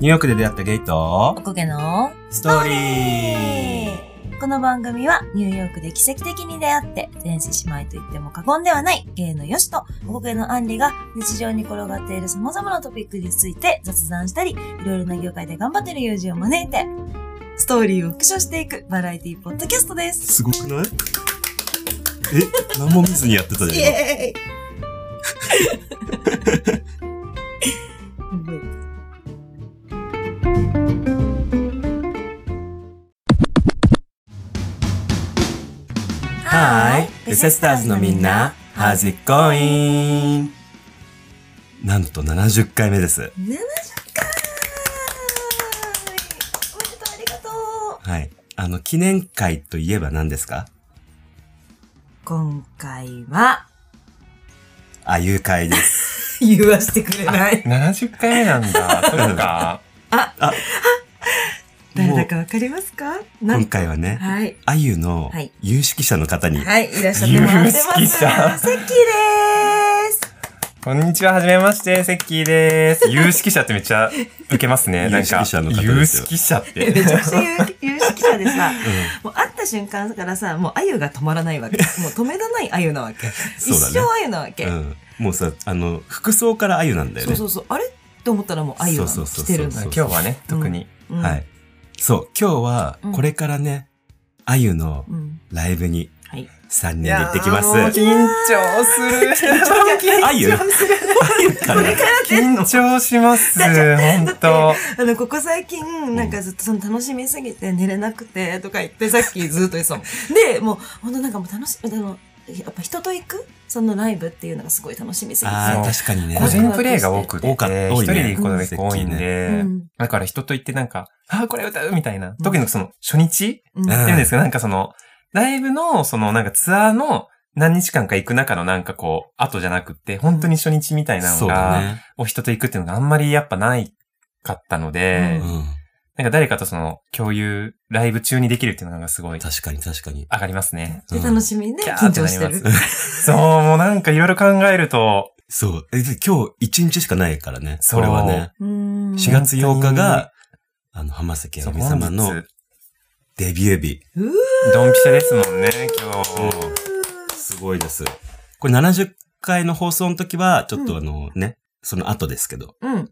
ニューヨークで出会ったゲイとお、こげのストーリーこの番組はニューヨークで奇跡的に出会って前世姉妹と言っても過言ではないゲイのヨシとおこげのアンリが日常に転がっている様々なトピックについて雑談したりいろいろな業界で頑張っている友人を招いてストーリーを復唱していくバラエティポッドキャストです。すごくない？え、何も見ずにやってたじゃん。エーイはー い、ベセスターズのみんな、How's it going? なんと70回目です。70回おめでとうありがとうはい。あの、記念会といえば何ですか？今回はあゆ会です。言わしてくれない。70回目なんだ。そっか。誰もうだかわかりますか？今回はね、はい。あゆのはい有識者の方に、はい、いらっしゃってもらってます。有識者セッキーでこんにちは、はじめまして、セッキーです。有識者ってめっちゃ受けますね。なんか有識者の方ですよ有識者っ。て。めちゃくちゃ有有識者でさ、もう会った瞬間からさ、もうあゆが止まらないわけ。もう止めらないあゆなわけ。一生あゆなわけ。うん。もうさ、あの、服装からあゆなんだよね。そうそうそう。あれって思ったらもうあゆがそうそうそうそう来てるんだ今日はね、特に。うんはい。そう、今日はうん、これからね、あゆのうん。ライブにはい。3人で行ってきます。いやーもう緊張する。あゆ？あゆから緊張します。ほんと。あの、ここ最近、なんかずっとその楽しみすぎて寝れなくて、とか言って、さっきずっと言ってたもん。で、もう、ほんとなんかもう楽しみ、あの、やっぱ人と行くそのライブっていうのがすごい楽しみすぎて。ああ、確かにね。個人プレイが多くて、多かった。多いね。一人で行くことが結構多いんうんで。うん、だから人と行ってなんか、ああ、これ歌うみたいな。特にその初日？うん。っていうんですか、なんかその、ライブの、そのなんかツアーの何日間か行く中のなんかこう、後じゃなくって、本当に初日みたいなそうだのが、ね。お人と行くっていうのがあんまりやっぱないかったので、ううん。なんか誰かとその共有、ライブ中にできるっていうのがすごい確かに確かに。上がりますね。で楽しみでキャー緊張してるす。そう、もうなんかいろいろ考えると、そう。えで今日1日しかないからね。それはね。うん4月8日が、あの、浜崎あゆみ様のデビュー日。ドンピシャですもんね、今日。すごいです。これ70回の放送の時は、ちょっとうあのね、その後ですけど。うん。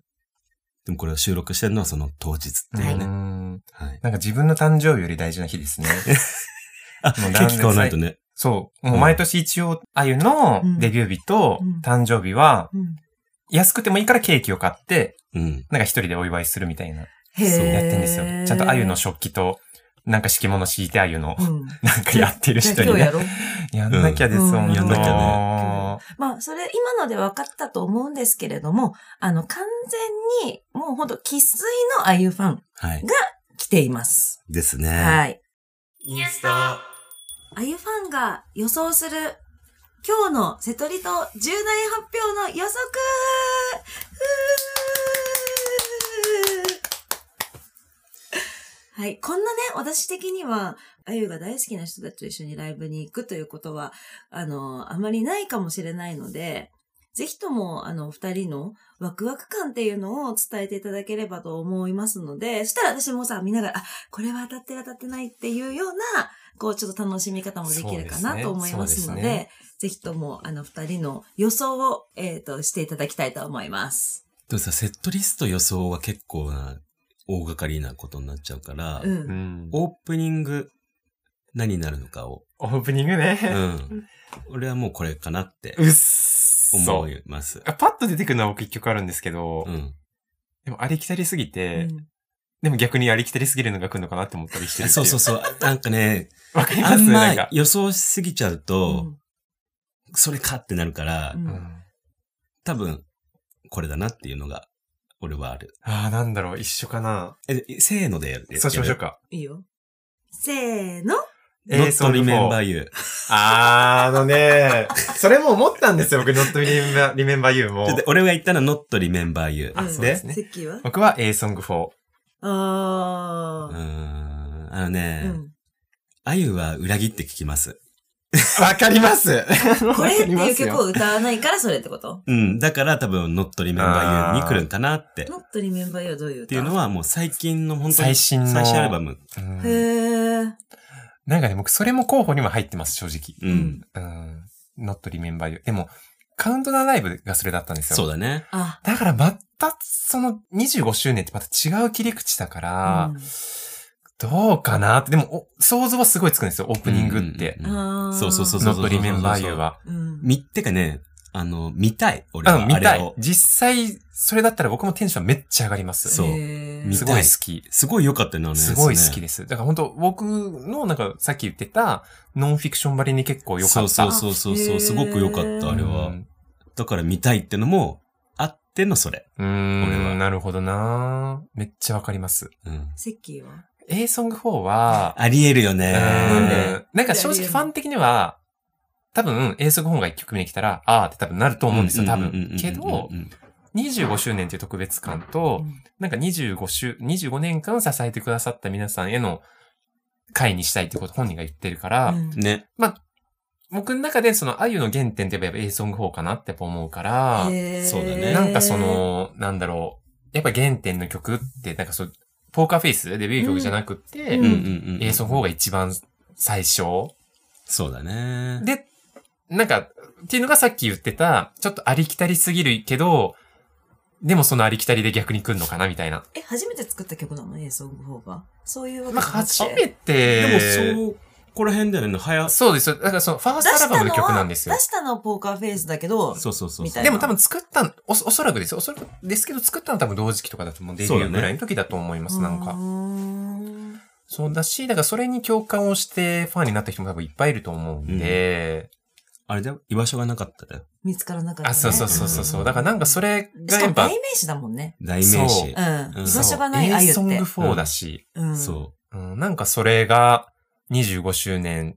でもこれを収録してるのはその当日っていううね。んはい。なんか自分の誕生日より大事な日ですね。あ、ケもうーキ買わないとね。そう。もう毎年一応、あゆのデビュー日とうん誕生日は、うん安くてもいいからケーキを買って、うん。なんか一人でお祝いするみたいな、へーやってんですよ。ちゃんとあゆの食器と、なんか敷物敷いてあゆの、うん。なんかやってる人にね。や。やんなきゃです、うんほんとやんなきゃまあ、それ、今ので分かったと思うんですけれども、あの、完全に、もうほんと、喫水のあゆファンはい。来ています。ですね。はい。インスタ。あゆファンが予想する今日の瀬戸りと重大発表の予測ふーはい。こんなね、私的には、あゆが大好きな人たちと一緒にライブに行くということは、あの、あまりないかもしれないので、ぜひとも、あの、二人のワクワク感っていうのを伝えていただければと思いますので、そしたら私もさ、見ながら、あ、これは当たってる当たってないっていうような、こう、ちょっと楽しみ方もできるかなと思いますので、ぜひとも、あの、二人の予想を、えっ、と、していただきたいと思います。でもさ、セットリスト予想は結構な、大掛かりなことになっちゃうから、うん。うん。オープニング、何になるのかを、オープニングね。うん。俺はもうこれかなってうっそ。思います。あパッと出てくるのは僕一曲あるんですけど、うん。でもありきたりすぎて、うんでも逆にありきたりすぎるのが来るのかなって思ったりしてるっていそうそうそう。なんかね、わかります？あんまなんか。予想しすぎちゃううと、んそれかってなるから、多分、これだなっていうのが、俺はある。ああ、なんだろう、一緒かな。え、せーのでやる。そうしましょうか。いいよ。せーの。Not remember you. あー、あのね、それも思ったんですよ、僕、Not Remember, remember You もちょっ。と俺が言ったのは not remember you. あうんそうですね僕は A Song for。あうーー。ん。あのうね、ん。あゆは裏切って聞きます。わかります。これっていう曲を歌わないからそれってこと？うん。だから多分、Not Remember You に来るんかなって。っノットリメンバーよどういう歌ていうのはもう最近の本当に最新の最新アルバム。うんへー。なんかね、僕それも候補にも入ってます、正直。うん。うん。not remember you. でも、カウントダウンライブがそれだったんですよ。そうだね。あ、だからまた、その25周年ってまた違う切り口だから、うんどうかなって。でも、お想像はすごいつくんですよ、オープニングって。うんうんうそうそうそうそう not remember you は。うん。み、ってかね、あの、見たい。俺は。うん、見たい。実際、それだったら僕もテンションめっちゃ上がります。そうすごい好き。すごい良かったよね、ねすごい好きです。だから本当僕の、なんかさっき言ってた、ノンフィクションばりに結構良かった。そうそうそうそうすごく良かった、あれは。うんだから見たいってのも、あってのそれ。うーん、俺はなるほどなめっちゃわかります。うん。セッキーは？A ソング4は、ありえるよね。なんでうんなんか正直ファン的には、多分 A ソング4が1曲目に来たら、あーって多分なると思うんですよ、多分。けど、25周年っていう特別感と、なんか25週、25年間支えてくださった皆さんへの会にしたいってこと本人が言ってるから、うんね。僕の中でそのあゆの原点って言えば A ソング4かなって思うから、そうだねなんかそ、の、なんだろう、やっぱ原点の曲って、なんかそう、ポーカーフェイス？デビュー曲じゃなくて、うんうんうんうん。A ソング4が一番最初？そうだね。で、なんか、っていうのがさっき言ってた、ちょっとありきたりすぎるけど、でもそのありきたりで逆に来るのかなみたいな。え、初めて作った曲なの？ソング4が。そういうわけまあ、じゃなくて初めて、でも、そう、こら辺だよね。はや、そうですよ。だからその、ファーストアルバムの曲なんですよ出。したのはポーカーフェイスだけど、そうそうそう。みたいなでも多分作ったんおそ、おそらくですよ。おそらくですけど作ったのは多分同時期とかだと思う。デビューぐらいの時だと思います、なんうか。そうだし、だからそれに共感をしてファンになった人も多分いっぱいいると思うんで、あれだよ、居場所がなかっただよ。見つからなかった、ね。あ、そうそうそうそうそう。だからなんかそれがやっぱ、も代名詞だもんね。代名詞う。ん。うん居場所がないあゆって。そう A ソング4だし、うん。そう。うん、なんかそれが25周年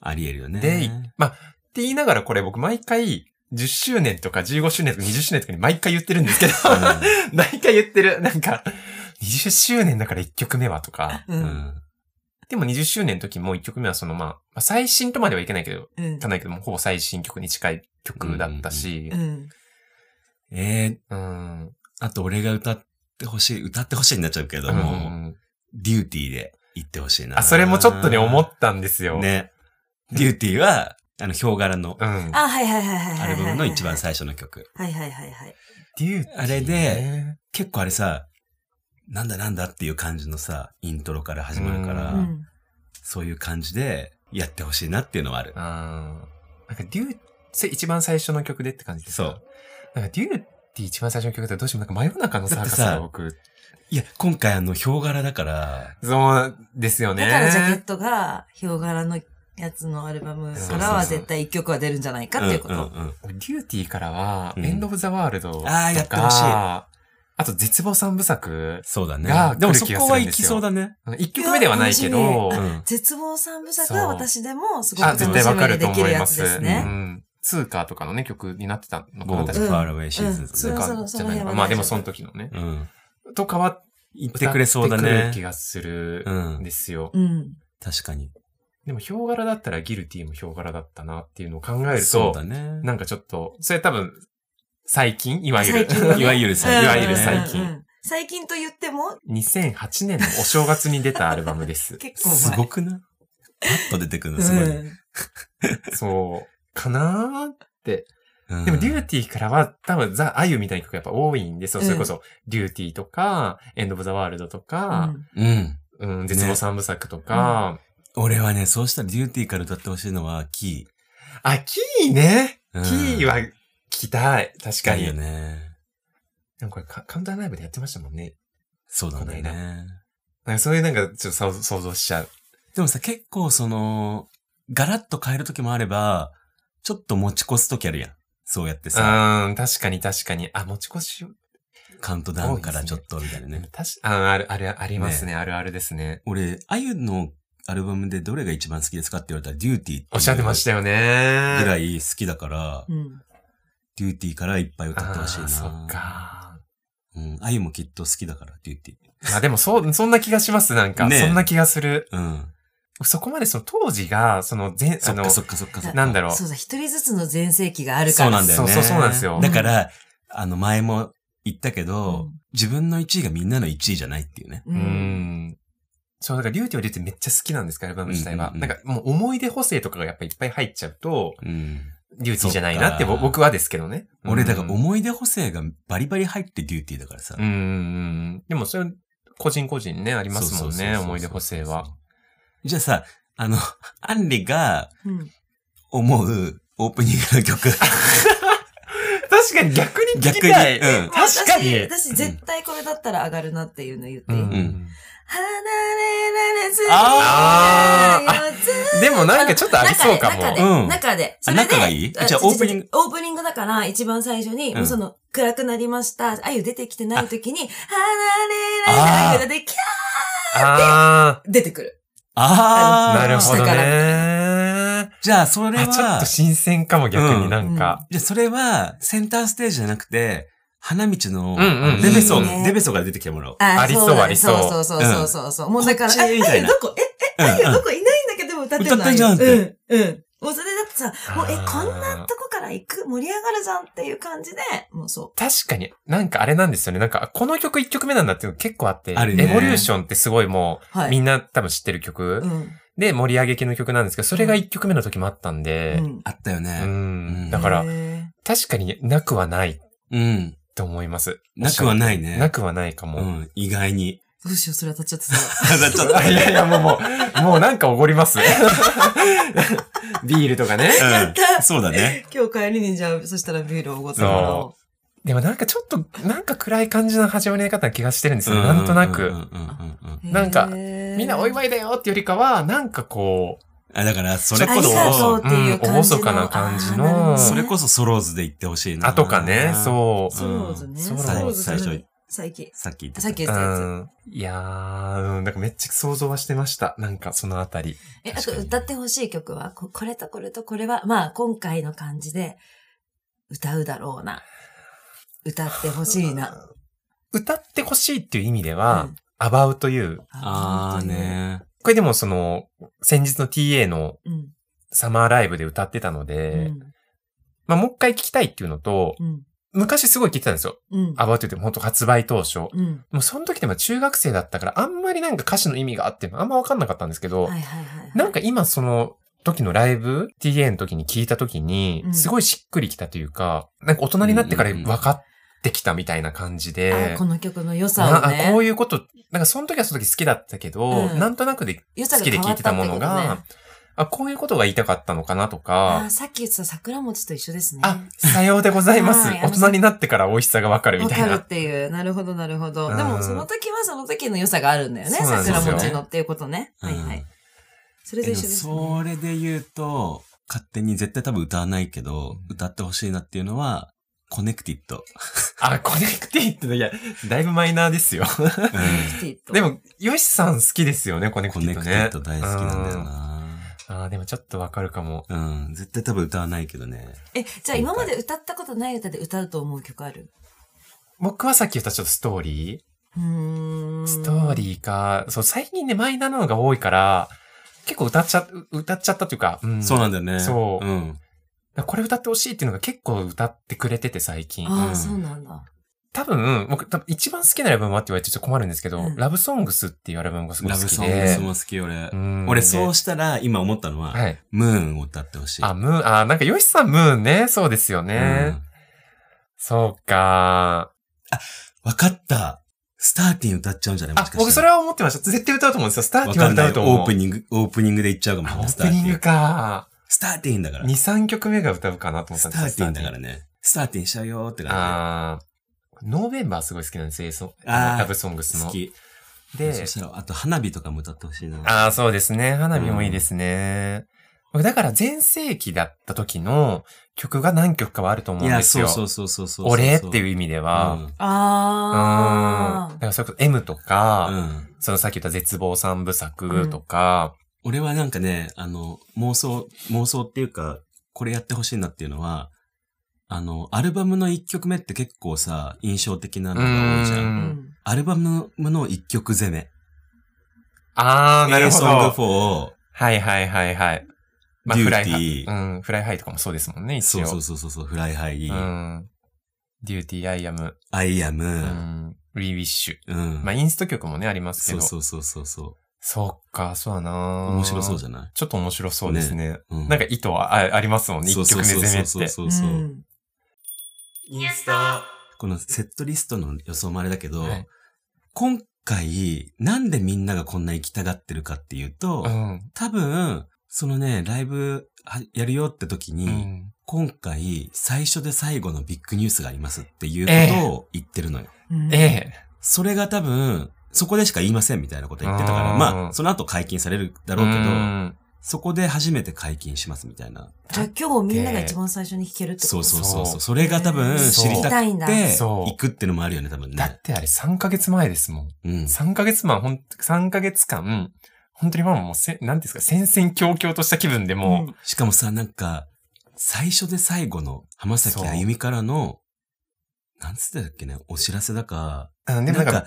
ありえるよね。で、まあ、って言いながらこれ僕毎回、10周年とか15周年とか20周年とかに毎回言ってるんですけど、毎回言ってる。なんか、20周年だから1曲目はとか。う。うんん。でも20周年の時も1曲目はそのまあ、まあ最新とまではいけないけど、うんいかないけども、ほぼ最新曲に近い曲だったしう、ん。えー、うん。あと俺が歌ってほしい、歌ってほしいになっちゃうけどうも、んデューティーで言ってほしいな。あ、それもちょっとね、思ったんですよ。。ね。デューティーは、あの、ヒョウ柄のうん。あ、はいはいはいはいはい。アルバムの一番最初の曲。はいはいはいはい。デューティーねあれで、結構あれさ、なんだなんだっていう感じのさ、イントロから始まるから、ううん。そういう感じでやってほしいなっていうのはある。なんかデュー、せ一番最初の曲でって感じですか？そう。なんかデューティー一番最初の曲ってどうしてもなんか真夜中のサーカスが僕、いや、今回あの、ヒョウ柄だから、そうですよね。だからジャケットが、ヒョウ柄のやつのアルバムからは絶対一曲は出るんじゃないかっていうこと。うんうんうんデューティーからは、うんエンド・オブ・ザ・ワールドとか、あーやってほしいあと、絶望三部作。そうだねが。でもそこは行きそうだね。一曲目ではないけど、絶望三部作は私でもすごくあ、楽し絶対わかるとみにできるやつ思います。ですね。うん。ツーカーとかのね、曲になってたのかな、ゴー確かうん Far Away Seasons ツーカーじゃないのか。まあでもその時のね。うん。とかは、言ってくれそうだ歌ってくるね気。がするうんんですよ。うん。確かに。でも、ヒョウ柄だったらギルティもヒョウ柄だったなっていうのを考えるとそうだ、ね。なんかちょっと、それ多分、最近いわゆる。いわゆる最近。いわゆる最近最近と言っても、2008年のお正月に出たアルバムです。結構前。すごくない？パッと出てくるのすごい。うんそう、かなーって。うんでも、 Duty からは多分、ザ・あゆみたいな曲がやっぱ多いんですよ。それこそ、 Duty とか、 End of the World とか、うん。うん、絶望三部作とか、俺はね、そうしたら Duty から歌ってほしいのは、キあ、キーね、ー。キーは聞きたい。確かに。いいよね。なんかこれカカウントダウンライブでやってましたもんね。そうだね。なんかそういうなんかちょっと想像想像しちゃう。でもさ、結構その、ガラッと変える時もあれば、ちょっと持ち越す時あるやん。そうやってさ、うん、確かに確かに。あ、持ち越しを。カウントダウンからちょっとみたいなね。確かあ、ある、ある、ありますね。あるあるですね。俺、あゆのアルバムでどれが一番好きですかって言われたら、デューティーっておっしゃってましたよね。ぐらい好きだから、うん。デューティーからいっぱい歌ってほしいな。あーそっ。か。うん。あゆもきっと好きだから、デューティー。あ、でもそう、そんな気がします。なんか、ねえそんな気がする。うん。そこまでその当時が、その全、あのそっか、そっかそっかそっか。なんだろう。そうだ、一人ずつの全盛期があるから。そうなんだよね。そうそうそうなんですよだから、あの、前も言ったけど、うん自分の1位がみんなの1位じゃないっていうね。う。うんん。そう、だから、リューティはリューティめっちゃ好きなんですから、アルバム自体は。うんうんうんなんか、もう思い出補正とかがやっぱいっぱい入っちゃうと、うん。 Duty じゃないなって僕はですけどね。俺、だからうん思い出補正がバリバリ入って Duty だからさ。うんうんうん。でもそれ、個人個人ね、ありますもんね、そうそうそうそう思い出補正は。。じゃあさ、あの、アンリがうん。思うオープニングの曲。確かに逆に聞き逆に。たい。うん。確かに私、私絶対これだったら上がるなっていうの言っていい、うんん離れられずにあーよずでもなんかちょっとありそうかも。中で、うん中で。あ仲がいい？あじゃあオープニング。オープニングだから、一番最初に、うんもうその、暗くなりました。あゆ出てきてない時に、あ離れられずに、キャあー出てくる。あー。あ、なるほどね。じゃあ、それあ、ちょっはと、新鮮かも、逆になんか。じゃあ、それは、センターステージじゃなくて、花道の、デベソいいねデベソが出てきてもらおう。あありそうありそうそうそうそうそうそう。もうだから、こっちみたいなああゆどこえ、え、あゆどこいないんだけど、歌ってんの歌ってんじゃんってうん、うん。もうそれだってさ、もう、え、こんなとこから行く、盛り上がるじゃんっていう感じで、もうそ確かに、なんかあれなんですよね。なんか、この曲1曲目なんだっていうの結構あって、あるねエボリューションってすごいもう、う。はい。みんな多分知ってる曲、うん。で盛り上げ系の曲なんですけど、それが1曲目の時もあったんで、うんあったようね。ん。だから、へ確かになくはないうん。と思います。なくはないね。なくはないかも。うん。意外に。ーどうしよう、それ当たっちゃってさ。ちょっといやいや、もう、もう、もうなんかおごります。ビールとかね。うん。そうだね。今日帰りにじゃあ、そしたらビールをおごってもらおう。でもなんかちょっと、なんか暗い感じの始まり方な気がしてるんですよ。なんとなく。なんかみんなお祝いだよってよりかは、なんかこう、あ、だから、それこそ、うっていう感じの。うん厳かな感じのそれこそソローズで言ってほしいな。あとかね、そう。ソローズね。ソローズソローズ最近。さっき言ってた。さっき言っうたやつ。ん。いやー、うん、なんかめっちゃ想像はしてました。なんかそのあたり。え、あと歌ってほしい曲は？こ、これとこれとこれは、まあ今回の感じで歌うだろうな。歌ってほしいな。歌ってほしいっていう意味では、うんアバウという、あー。ね。これでもその、先日の TA のうん。サマーライブで歌ってたので、うん。まあもう一回聞きたいっていうのと、うん。昔すごい聞いてたんですよ。うん。アバウトって本当発売当初。うん。もうその時でも中学生だったから、あんまりなんか歌詞の意味があってあんまわかんなかったんですけど、はいはいはい。なんか今その時のライブ、TA の時に聞いた時にう、んすごいしっくりきたというか、なんか大人になってから分かってきたみたいな感じで、あこの曲の良さをね。こういうこと、なんかその時はその時好きだったけど、うんなんとなくで好きで聞いてたものが、あ、こういうことが言いたかったのかなとあかー、さっき言ってた桜餅と一緒ですね。あ、さようでございます。はい大人になってから美味しさがわかるみわかるったいな。ていう。なるほど、なるほど。うんでも、その時はその時の良さがあるんだよね。よ桜餅のっていうことね。うんはいはい。それとえ一緒です、ね。それで言うと、勝手に絶対多分歌わないけど、歌ってほしいなっていうのは、 Connected。あ、 Connected、いや、だいぶマイナーですよ。も、でも、ヨシさん好きですよね、 Connected ね。 Connected 大好きなんだようん。な。あーでもちょっとわかるかも。うん。絶対多分歌わないけどね。え、じゃあ今まで歌ったことない歌で歌うと思う曲ある？僕はさっき言ったちょっとストーリうーーん。ストーリーか、そう、最近ね、マイナーなのが多いから、結構歌っちゃ、歌っちゃったというか、うん。そうなんだよね。そううん。これ歌ってほしいっていうのが結構歌ってくれてて最近。ああ、うんそうなんだ。多分、僕多分一番好きなアルバムはって言われてちょっと困るんですけど、うんラブソングスっていうアルバムがすごいラ好きブソングスで。も好き、俺う。ん俺そうしたら、今思ったのは、はい。ムーンを歌ってほしい。あ、ムーン、あ、なんかヨシさんムーンね。そうですよね。うんそうか。わかった。スターティン歌っちゃうんじゃない？もしかし、たらあ僕それは思ってました。絶対歌うと思うんですよ。スターティンはわかんない。歌うと思う。オープニング、オープニングで言っちゃうかもしあオれない。ープニングか。スターティンだから2、。3曲目が歌うかなと思ったんですよスターティンだからね。スターティンしちゃうよーって感あーノーベンバーすごい好きなんですよ、そラブソングス。の。好き。でそ、したら、あと花火とかも歌ってほしいな。ああ、そうですね。花火もいいですね。僕だから前世紀だった時の曲が何曲かはあると思いや、うんですよ。そうそうそうそうそう。俺っていうう意味では。うん。あだからそれこそ M とか、うん。うん。そのさっき言った絶望三部作とか、俺はなんかね、あの、妄想、妄想っていうか、これやってほしいなっていうのは、あの、アルバムの一曲目って結構さ、印象的なのが多いじゃ。うん。アルバムの一曲攻め。ああ、なるほ A Song ど。for をはいはいはいはい。まあ、デュフライハーティー、うん、 Fly high とかもそうですもんね、一応。そうそうそうそうそう、 Fly high、うん。 Duty、I am、I am、ううん。ん、リーウィッシュ。まあ、インスト曲もね、ありますけど。そうそうそうそうそそっか、そうだなう。面白そうじゃない？ちょっと面白そうですね。うんなんか意図はあありますもんね、一曲目攻めって。そうそうそう。うんインスタ。このセットリストの予想もあれだけど、はい今回、なんでみんながこんな行きたがってるかっていうと、うん。多分、そのね、ライブはやるよって時に、うん今回、最初で最後のビッグニュースがありますっていうことを言ってるのよ。うんええ。それが多分、そこでしか言いませんみたいなこと言ってたから、うんまあ、その後解禁されるだろうけど、んそこで初めて解禁しますみたいな。じゃあ今日みんなが一番最初に弾けるってことそうそうそうそれが多分知りたくて、そう行くってのもあるよね、多分ねだっ。てあれ3ヶ月前ですもん。うん。3ヶ月前、ほん、3ヶ月間、本当にまあもうせ、なんですか、戦々恐々とした気分でもう、しかもさ、なんか、最初で最後の浜崎あゆみからの、なんつってたっけね、お知らせだか、うんでもなんか、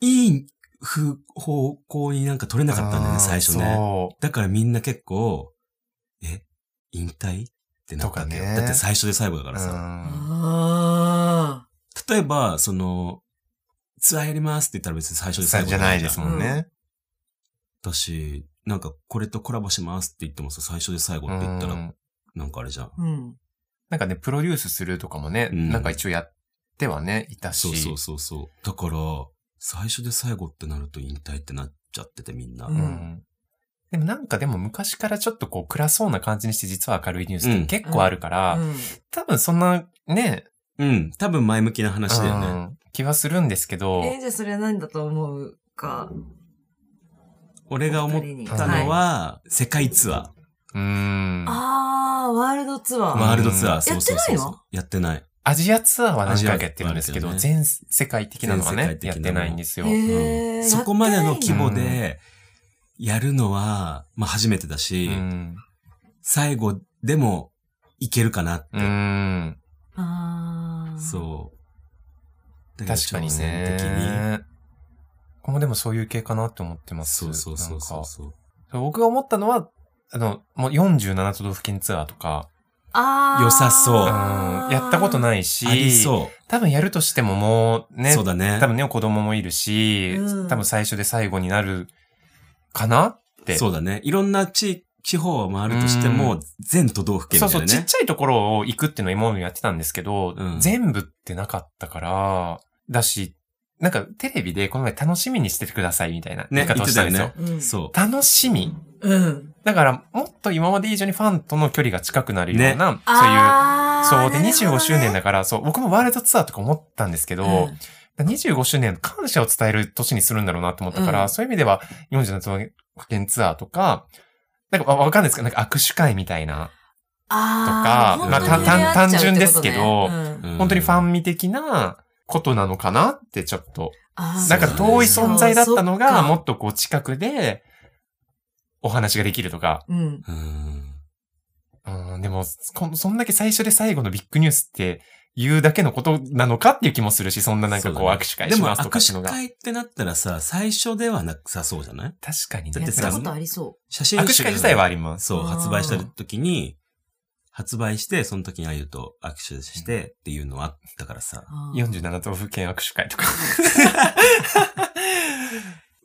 いいふ方向になんか取れなかったんだよね、最初ね。そだからみんな結構、え、引退ってなったわけよ。とかねだって最初で最後だかう。らさ。あ例えば、その、ツアーやりますって言ったら別に最初で最後じゃないですもんね。だし、なんかこれとコラボしますって言ってもさ、最初で最後って言ったら、うんなんかあれじゃん。ーうん。なんかね、プロデュースするとかもね、うんなんか一応やってはね、いたし。そうそうそうそう。だから、最初で最後ってなると引退ってなっちゃっててみんな。うんうんでもなんかでも昔からちょっとこう暗そうな感じにして実は明るいニュースって結構あるから、うん多分そんなね、うん。多分前向きな話だよね。うん気はするんですけど、えーじゃあそれは何だと思うか？俺が思ったのは、世界ツアー。うーん。あー、ワールドツアー。ワールドツアー、んそうそうそうそう。やってない。アジアツアーは何回かやってるんですけど、全世界的なのはねやってないんですよ。そこまでの規模で、やるのは、まあ初めてだし、うん。最後でもいけるかなって。そう。確かに挑戦的に。ね。今後でもそういう系かなって思ってます。そうそうそうそう。僕が思ったのは、あの、もう47都道府県ツアーとか。良さそうやったことないし、ありそ多分やるとしてももうう。ね、そうだね。多分ね、子供もいるし、うん多分最初で最後になるかなって。そうだね。いろんな地、地方を回るとしても、全都道府県そうそう、みたいなね。ちっちゃいところを行くっていうのは今までやってたんですけど、うん全部ってなかったから、だし、なんかテレビでこの前楽しみにしててくださいみたいなね、言方をってしたんですよ。ね。うん。そ楽しみうん。だから、もっと今まで以上にファンとの距離が近くなるような、そういう、そうで、25周年だから、そう、僕もワールドツアーとか思ったんですけど、ほどね25周年の感謝を伝える年にするんだろうなと思ったから、うん。そういう意味では47都道府県ツアーとか、なんかわわかんないですけど、なんか握手会みたいな、とかまあ単単純ですけどうん。う。本当にファンミ的なことなのかなってちょっと、なんか遠い存在だったのが、もっとこう近くで、お話ができるとか、うん。うん。うん、でも、こそんだけ最初で最後のビッグニュースって言うだけのことなのかっていう気もするし、そんななんかこう握手会しますとか。でも握手会ってなったらさ、最初ではなさそうじゃない？確かにね。だってさありそ写真握手会自体はあります。そう、発売した時に、発売して、その時にあゆと握手してっていうのはあったからさ。う。あー47都道府県握手会とか。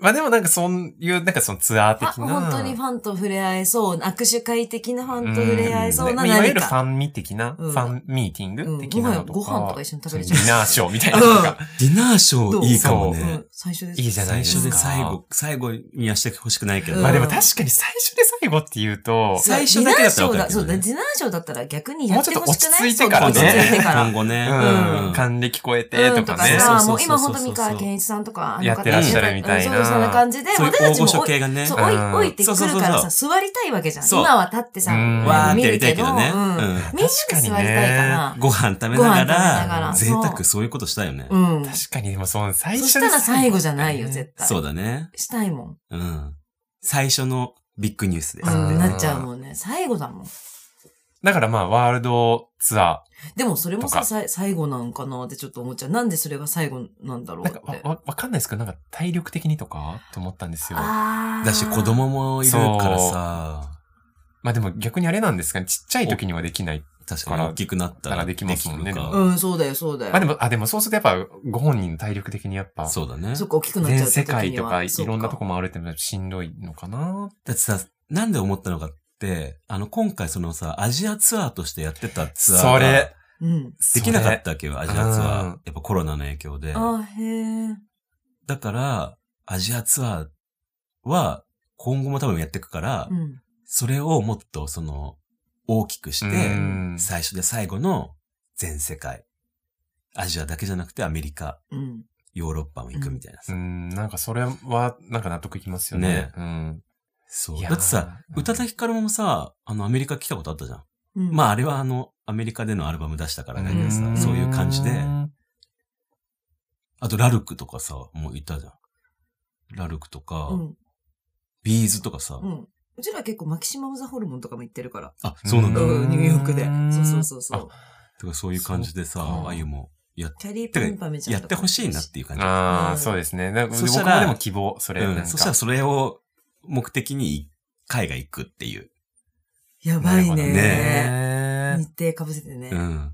まあでもなんかそういう、なんかそのツアーあ的な。本当にファンと触れ合えそう、握手会的なファンと触れ合えそうなうんねいわゆ何か。るファンミ的な、うんファンミーティングうん的なのとか。ご飯ご飯とか一緒に食べれちゃうディナーショーみたいなのとか。ディナーショーいいかもどねう？ん。最初です。いいじゃない最ですか初で最後、最後にはしてほしくないけど。うんまあでも確かに最初で最後って言うと、最初だけだったらわかるけどねディナーショーだそうだ、ディナーショーだったら逆にやってほしくないもうちょっと落ち着いてからね。今後ね。うん、うん還暦超えてとかね。うんさ、もう今そうそうそうそう本当三河健一さんとか、あの方やってらっしゃるみたいなうんそうそんな感じで、私たちも大御所系がね。そう、おい、て来るからそうそうそうさ、座りたいわけじゃん。そう今は立ってさ、うんわーってや見るけど、りたいけどね。うんうんみんなで座りたいから。ご飯食べながご飯食べながら、ら贅そう沢そういうことしたよね。うん。確かにでもその最そ初でしたら最後じゃないよ、絶対。そうだね。したいもん。うん。最初のビッグニュースです。うんうん、なっちゃうもんね。最後だもん。だからまあ、ワールドツアでもそれもさ、さい最後なんかなってちょっと思っちゃう。なんでそれが最後なんだろー。うって。なんかわ、かんないですけど、なんか体力的にとか？と思ったんですよ。だし子供もいるからさ、まあでも逆にあれなんですかね。ちっちゃい時にはできない。確かに大きくなったらからできますもんねうん、そうだよ、そうだよ。まあでも、あ、でもそうするとやっぱご本人の体力的にやっぱ、そうだね。そっか、大きくなっちゃ全う世界とかいろんなとこ回るってのはしんどいのかなだってさ、なんで思ったのかって、あの、今回そのさ、アジアツアーとしてやってたツアーがそれ、うん。できなかったわけよ、アジアツアうんー。やっぱコロナの影響で。あへえ。だから、アジアツアーは、今後も多分やっていくから、うん。それをもっとその、大きくしうて、ん最初で最後の全世界。アジアだけじゃなくてアメリカ、うん。ヨーロッパも行くみたいなさ。うん、なんかそれは、なんか納得いきますよね。ねうん。そう。だってさ、うん宇多田ヒカルもさ、あの、アメリカ来たことあったじゃん。うん。まあ、あれはあの、アメリカでのアルバム出したからだけどさ、うんそういう感じで。うんあと、ラルクとかさ、もういたじゃん。ラルクとか、うん。ビーズとかさ。うん。うちら結構マキシマムザホルモンとかも行ってるから。あ、そうなんだ。ニューヨークでう。んそうそうそうそう。てかそういう感じでさ、そっかあゆもやっキャリーパンパメちゃんやってほしいなっていう感じ。ああ、うんそうですね。なんかそしたら僕もでも希望、それ。なんかうん。そしたらそれを目的に海外行くっていう。やばいね。ね日程かぶせてね。うん。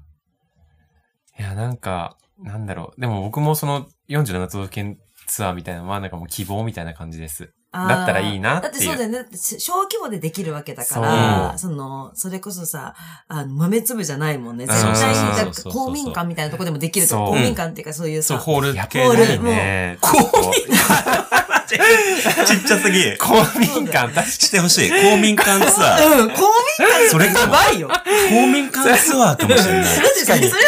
いや、なんか、なんだろう。でも僕もその47都道府県ツアーみたいなのは、なんかもう希望みたいな感じです。だったらいいなっていうだってそうだよね。小規模でできるわけだから、その、それこそさ、あの、豆粒じゃないもんね。絶対に、公民館みたいなとこでもできると。公民館っていうかそういうそう、さ、ホールホールりね。公ちっちゃすぎ。公民館、確かしてほしい。公民館ツアー。うん、公民館やそれかも。ばいよ。だ公民館ツアーかもしれない。ってそれは最初で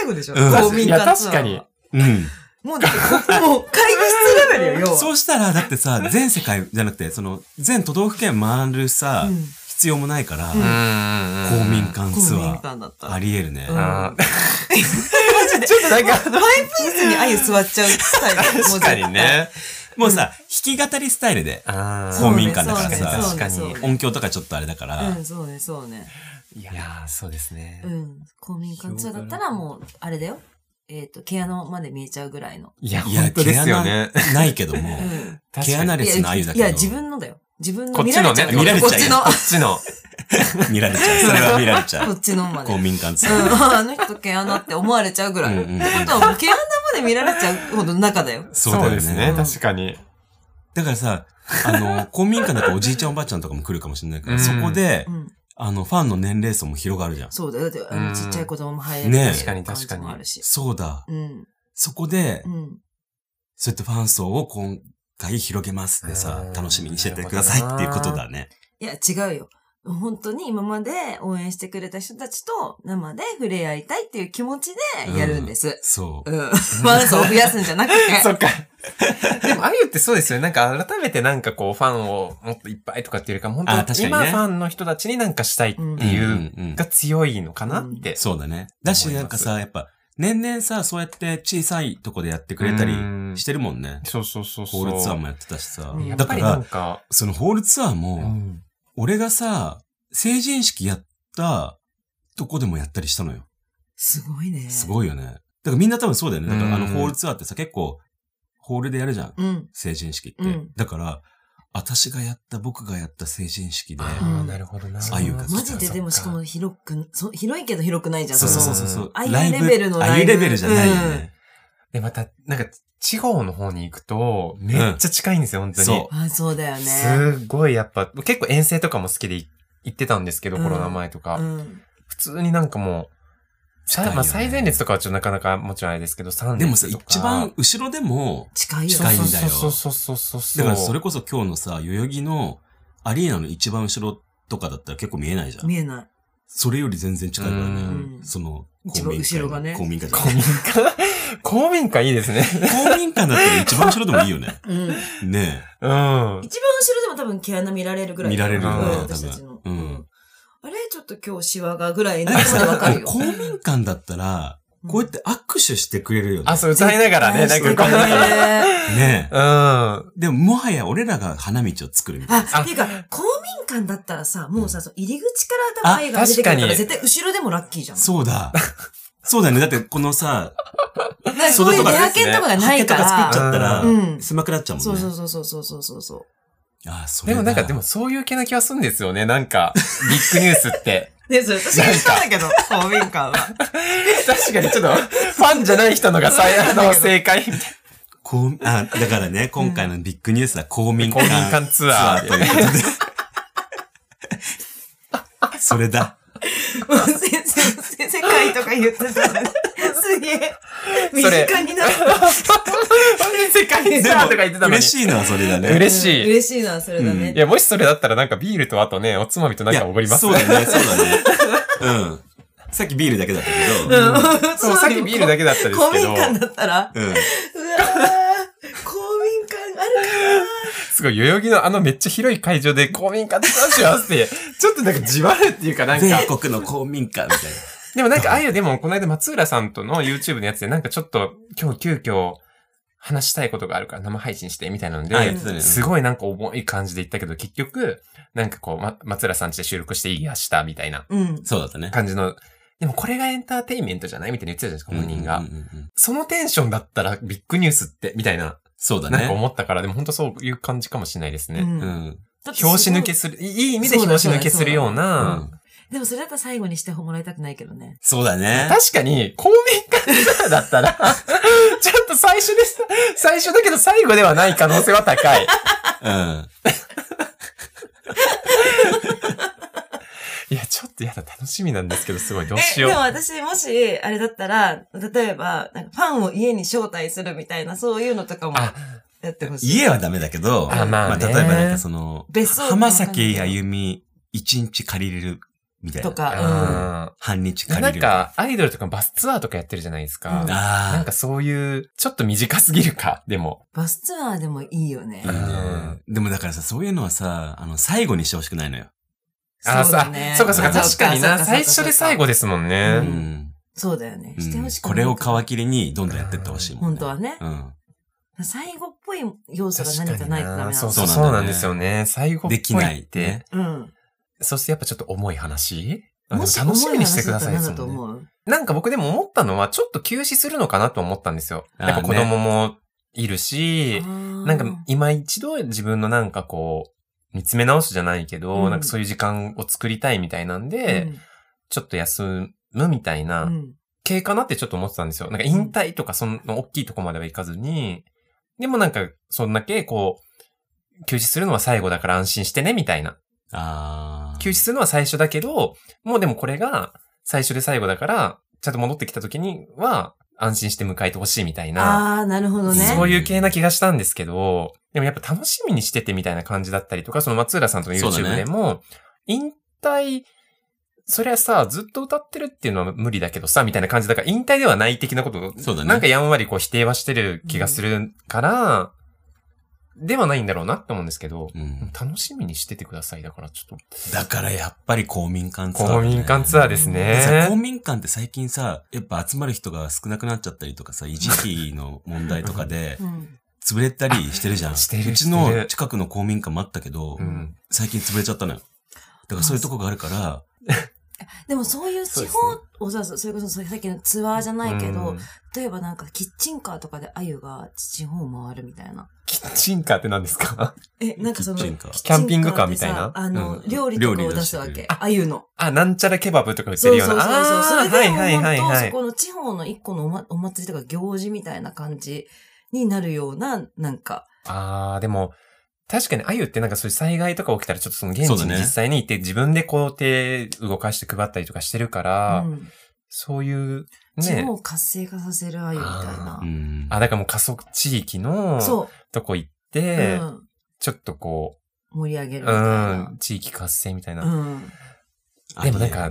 最後でしょ。うん公民館ツアー確かうん。もうだってこ、もう会議室レベルよ、要は。そうしたら、だってさ、全世界じゃなくて、その、全都道府県回るさ、うん必要もないから、うんに。公民館ツアー。館だったら。ありえるね。うんあー ちょっとなんか、パイプ椅子にあゆ座っちゃうスタイル。確かにね。もうさ、弾き語りスタイルで、あ公民館だからさ確かに音響とかちょっとあれだから、うん、そうね、そうね。いやー、そうですねう。ん。公民館ツアーだったらもう、あれだよ。えっ、と、毛穴まで見えちゃうぐらいの。いや、いや、本当ですよね。毛穴ないけどもう、ん。毛穴レスのあゆだけど。いや、自分のだよ。自分のこっちのね見られちゃう見られちゃうここっちの。見られちゃう。それは見られちゃっちの。こう。っちのまで。公うん。民館ツアー。ああの人毛穴って思われちゃうぐらい。うんうんうんってことは毛穴まで見られちゃうほどの中だよ。そうだよですねね。。確かに。だからさ、あの、公民館だとおじいちゃんおばあちゃんとかも来るかもしれないから、うんそこでう、ん。あの、ファンの年齢層も広がるじゃん。そうだよ。だってあうんのちっちゃい子供も入れるねえ確かに確かに感じもあるし。そうだ。うん。そこでう、ん。そうやってファン層を今回広げますでさうん、楽しみにしててくださいっていうことだね。いや、違うよ。本当に今まで応援してくれた人たちと生で触れ合いたいっていう気持ちでやるんです。そう。うん。ファン層を増やすんじゃなくて。そっか。でも、あゆってそうですよね。なんか改めてなんかこう、ファンをもっといっぱいとかっていうよりか、本当にね今ファンの人たちになんかしたいっていう、うんうんが強いのかなって。そうだね。だし、なんかさ、やっぱ、年々さ、そうやって小さいとこでやってくれたりうんしてるもんね。そうそうそうそう。ホールツアーもやってたしさうん。だかやっぱりなんら、か、そのホールツアーうも、ん俺がさ、成人式やったとこでもやったりしたのよ。すごいね。すごいよね。だからみんな多分そうだよね。だからあのうんホールツアーってさ、結構、ホールでやるじゃん。うん。成人式って。うんだから、私がやった、僕がやった成人式で、あうんあ、なるほどな。あゆがマジででもしかも広く、そ広いけど広くないじゃん。そうそうのそうそう。ああいうレベルのライブああいうレベルじゃないよね。で、また、なんか、地方の方に行くと、めっちゃ近いんですよ、本当に。そあ、そうだよね。すごいやっぱ、結構遠征とかも好きで行ってたんですけど、うんコロナ前とか。うん。普通になんかもう、ねまあ最前列とかはちょっとなかなかもちろんあれですけど、3列でもさ、一番後ろでも、近いよ。近いんだよそうそうそうそうそう。だからそれこそ今日のさ、代々木のアリーナの一番後ろとかだったら結構見えないじゃん。見えない。それより全然近いからね。うんその、一番後ろがね公民館。公民館公民館いいですね。公民館だったら一番後ろでもいいよね。うん。ねうん。一番後ろでも多分毛穴見られるぐらい。見られるよねうん多分私たちの。うんあれ？ちょっと今日シワがぐらいのところでわかるよ。公民館だったら、こうやって握手してくれるよね。あ、そう、歌いながらね、なんかこうねえ。うん。でも、もはや俺らが花道を作るみたいな。あ、っていうか、公民館だったらさ、もうさ、入り口から多分愛が出てくるから、確かに絶対後ろでもラッキーじゃん。そうだ。そうだよね。だって、このさ、そういう出会けんとかがないかハケとか作っちら。ゃったら、うん狭くなっちゃうもんね。そうそうそうそうそうそうそう。ああ、それだでもなんか、でも、そういう系な気はするんですよね。なんか、ビッグニュースって。で、それ私が言ったんだけど、公民館は。確かにちょっと、ファンじゃない人のが最悪の正解みたいこう、あ、だからね、今回のビッグニュースは公民な。公館。民館ツアーということで。それだ。もう先生、世界とか言ってたのに、すげえ、身それ近になった。世界ツアーとか言ってたのに。嬉しいのはそれだね。嬉しい。嬉しいのはそれだね。いや、もしそれだったらなんかビールとあとね、おつまみとなんかおごりますそうだね、そうだね。うん。さっきビールだけだったけど。うんそう、さっきビールだけだったです公けど、民館だったら、うん。うわー、公民館あるかすごい、代々木のあのめっちゃ広い会場で公民館ツアーしますって、ちょっとなんかじわるっていうかなんか、全国の公民館みたいな。でもなんかああいう、でもこの間松浦さんとの YouTube のやつでなんかちょっと今日急遽話したいことがあるから生配信してみたいなので、すごいなんか重い感じで言ったけど結局、なんかこう、ま、松浦さんちで収録していいやしたみたいななうん。そうだったね。感じの、でもこれがエンターテインメントじゃないみたいに言ってたじゃないですか、本人が。うんうんうんうんそのテンションだったらビッグニュースって、みたいな、そうだなんかね。思ったから、でも本当そういう感じかもしれないですね。う。うん表紙抜けする、いい意味で表紙抜けするよううな、んでもそれだったら最後にしてもらいたくないけどね。そうだね。確かに、公民館だったら、ちょっと最初です、最初だけど最後ではない可能性は高い。うん。いや、ちょっとやだ、楽しみなんですけど、すごい、どうえ、しようでも。私、もし、あれだったら、例えば、なんかファンを家に招待するみたいな、そういうのとかもあ、やってほしい。家はダメだけど、あまあね例えばなんかその、別荘浜崎あゆみ一日借りれるみたいな。とか、あ半日ー借りれる。なんか、アイドルとかバスツアーとかやってるじゃないですか。うんああ。なんかそういう、ちょっと短すぎるか、でも。バスツアーでもいいよねいい。ねでもだからさ、そういうのはさ、あの、最後にしてほしくないのよ。あーそうだね。そうかそうか、確かにな。最初で最後ですもんうね。ん。そうだよね。うんしてほしくない。これを皮切りにどんどんやってってほしいもん、本当はね。うん。最後っぽい要素が何かないとダメなの。そうそう、そうなんだよねそうなんですよね。最後っぽいって。できないって。うん。そしてやっぱちょっと重い話？楽しみにしてください重い話ですもんねなんか僕でも思ったのは、ちょっと休止するのかなと思ったんですよ。やっぱ子供もいるし、ななんか今一度自分のなんかこう、見つめ直すじゃないけど、うん。なんかそういう時間を作りたいみたいなんで、ちょっと休むみたいうんなうん。系かなってちょっと思ってたんですよ。なんか引退とかその大きいとこまではいかずに、でもなんかそんだけこう、休止するのは最後だから安心してねみたいな。ああ。休止するのは最初だけど、もうでもこれが最初で最後だから、ちゃんと戻ってきた時には安心して迎えてほしいみたいな、ああ、なるほどね。そういう系な気がしたんですけど、でもやっぱ楽しみにしててみたいな感じだったりとか、その松浦さんとの YouTube ねでも、引退、そりゃさ、ずっと歌ってるっていうのは無理だけどさ、みたいな感じだから、引退ではない的なことを、そうだねなんかやんわりこう否定はしてる気がするから、ではないんだろうなって思うんですけど、うん。楽しみにしててください。だからちょっと。だからやっぱり公民館ツアー、公民館ツアーですでさ公ね。民館って最近さ、やっぱ集まる人が少なくなっちゃったりとかさ、維持費の問題とかで、うん潰れたりしてるじゃん。あしてるうちしてるの近くの公民館もあったけど、うん。最近潰れちゃったのよ。だからそういうとこがあるから、でもそういう地方をさ、それこそさっきのツアーじゃないけどうん、例えばなんかキッチンカーとかであゆが地方を回るみたいな。キッチンカーって何ですか？え、なんかその、キャンピングカーみたいな？あの、うん料理とかを出すわけ。あゆの。あ、なんちゃらケバブとか売ってそうそうそうるような。そう。それで、はいはいはいはい。そこの地方の一個のお,、ま、お祭りとか行事みたいな感じになるような、なんか。あー、でも、確かにあゆってなんかそういう災害とか起きたらちょっとその現地に実際に行って自分でこう手動かして配ったりとかしてるから、うんそういうね地方。を活性化させるあゆみたいなう。ん。あ、だからもう過疎地域のそとこ行っう。て、うんちょっとこ盛り上げるう、うみたいな。ん、地域活性みたいな。うん。でもなんか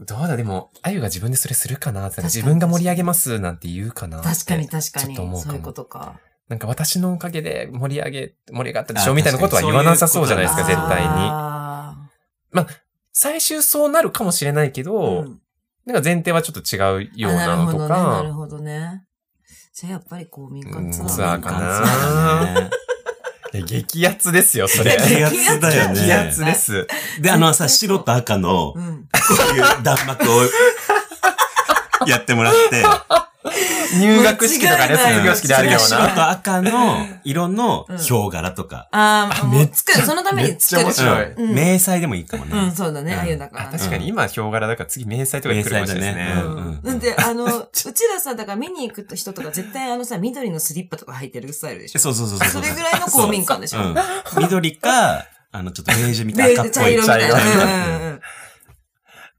どうだ、でも、あゆが自分でそれするかなって、自分が盛り上げますなんて言うかな確かに確かに。ちょっと思うかもそういうことか。なんか私のおかげで盛り上げ、盛り上がったでしょあみたいなことは言わなさそうじゃないですか、絶対に。あ最終そうなるかもしれないけーど、うんなんか前提はちょっと違うようなのとあなるか、ほどね。なるほどね。じゃあやっぱり公民館ツアー。うんツアーかな激アツですよ、それ。激アツだよね。激アツです。で、あのさ、白と赤の、こうん。ういう弾幕をやってもらって、入学式とかね、卒業式であるよう白な。と赤の色のヒョウ柄とか、ああ、もうめっちゃ作る。そのために作る。めっちゃ面白いうん迷彩でもいいかもね。うん、そうだね。うんああいうだから。確かに今、ヒョウ柄だから次、迷彩とかで来るかもしれないね迷彩だね。うんうん。で、あの、うちらさ、だから見に行く人とか絶対あのさ、緑のスリッパとか履いてるスタイルでしょ？そうそうそうそれぐらいの公民館でしょ？うん。緑か、あの、ちょっとベージュみたいな赤っぽい茶色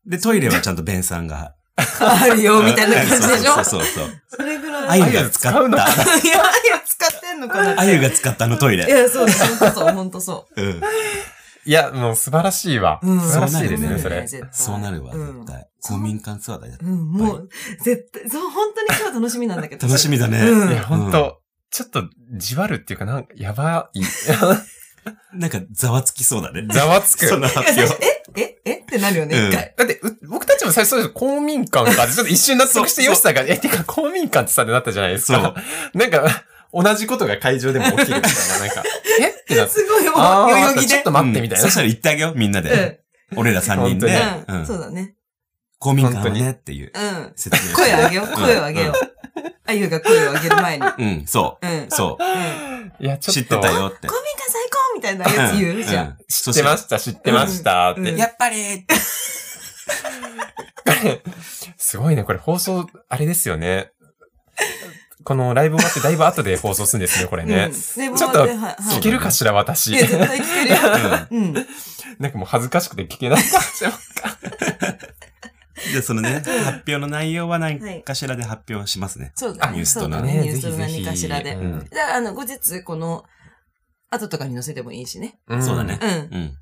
で、トイレはちゃんとベンさんが。あるよ、みたいな感じでしょ？そうそうそうそう。それぐらい。あゆが使っあゆ使うのた、いや、いや、使ってんのかな？あゆが使ったあのトイレ。いや、そう、ほんとそう、ほんとそうん。いや、もう素晴らしいわ。う。素晴らしいですね、そうなるねそれ。そうなるわ、うん絶対。公民館ツアーだよ。うん、もう、絶対、そう、本当に今日楽しみなんだけど。楽しみだね。うんいや、ほんと、ちょっと、じわるっていうか、なんか、やばい。なんか、ざわつきそうだね。ざわつく。その発表。えええってなるよね、うん一回。だって、う僕たちも最初そうです公民館かって、ちょっと一瞬納得して、よしさんが、え、てか公民館ってさってなったじゃないですか。なんか、同じことが会場でも起きるみたいな、なんか、え？ってなって。すごい、もう、あ代々木でーちょっ。と待ってみたいなうんそし。たら言ってあげよう、みんなで。俺ら三人で。う。うんんそうだね。公民館はねっていううん。説明。声を上げよう、声を上げよう。あゆが声を上げる前に。うん。うん、そうん。う。そう。うん。いや、ちょっと。知ってたよって公。民館たいなやつ言うじゃん。知ってました、知ってましたって。や、やっぱり、すごいね、これ放送、あれですよね。このライブ終わってだいぶ後で放送するんですね、これね。うんちょっと聞けるかしら、私。いや、絶対聞けるよ。うん。なんかもう恥ずかしくて聞けないかもしれない。じゃあそのね、発表の内容は何かしらで発表しますね。そうだね。ニュースとそうだねね。ニュースと何かしらで。うんじゃあ、あの、後日、この、後とかに載せてもいいしね。んそうだね。うん。うん。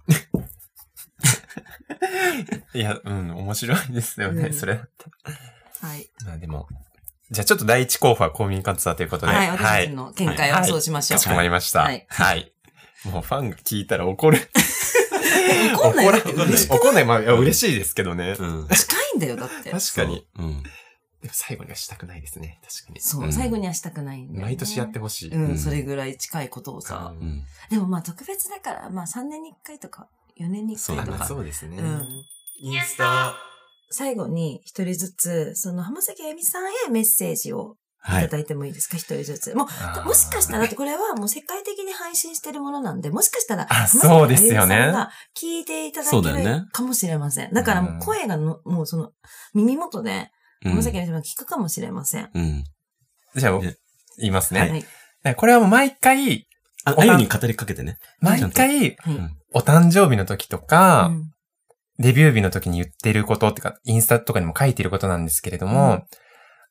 いや、うん、面白いですよね、うんそれ。はい。まあでも、じゃあちょっと第一候補は公民館ツアーということで。はい。私たちの見解はそうしましょうかし。こまりました。ははいい。もうファンが聞いたら怒る。怒んない怒んない。まあ、嬉しいですけどね。うん。近いんだよ、だって。確かに。うん。でも最後にはしたくないですね。確かに。そうう、ん最後にはしたくないんだよね。毎年やってほしい。うん、うんそれぐらい近いことをさ。ううん。でもまあ特別だから、まあ3年に1回とか、4年に1回とまあか。そうですね。うん。インスタ。最後に一人ずつ、その浜崎あゆみさんへメッセージをいはい。ただいてもいいですか？一、人ずつ。もあーう、もしかしたら、だってこれはもう世界的に配信してるものなんで、もしかしたら、あ浜崎そうですよねあゆみさんが聞いていただけそうだよねるかもしれません。だからもう声がの、もうその、耳元で、うん浜崎あゆみさんが聞くかもしれません。うん。じゃあ、で言いますね。はい。でこれはもう毎回、あ、あゆに語りかけてね。毎回、はい。お誕生日の時とか、うんデビュー日の時に言ってることってか、インスタとかにも書いてることなんですけれども、うん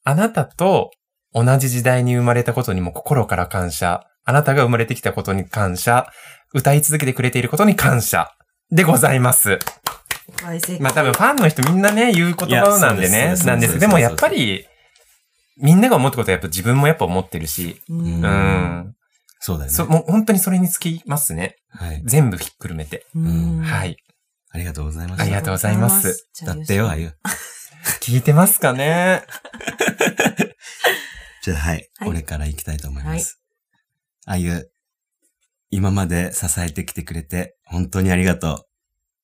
あなたと同じ時代に生まれたことにも心から感謝。あなたが生まれてきたことに感謝。歌い続けてくれていることに感謝。でございます。まあ多分ファンの人みんなね、言う言葉なんでいやそうで。すねなんです。ですでもやっぱり、みんなが思ったことはやっぱ自分もやっぱ思ってるし、うんううんん。そうだよね。そ、もう本当にそれにつきますね。はい。全部ひっくるめて。うんはい。ありがとうございまあり。がとうございます。だってよ、あゆ。聞いてますかね？じゃあ、はい。はい俺から行きたいと思います。あゆ、今まで支えてきてくれて、本当にありがとう。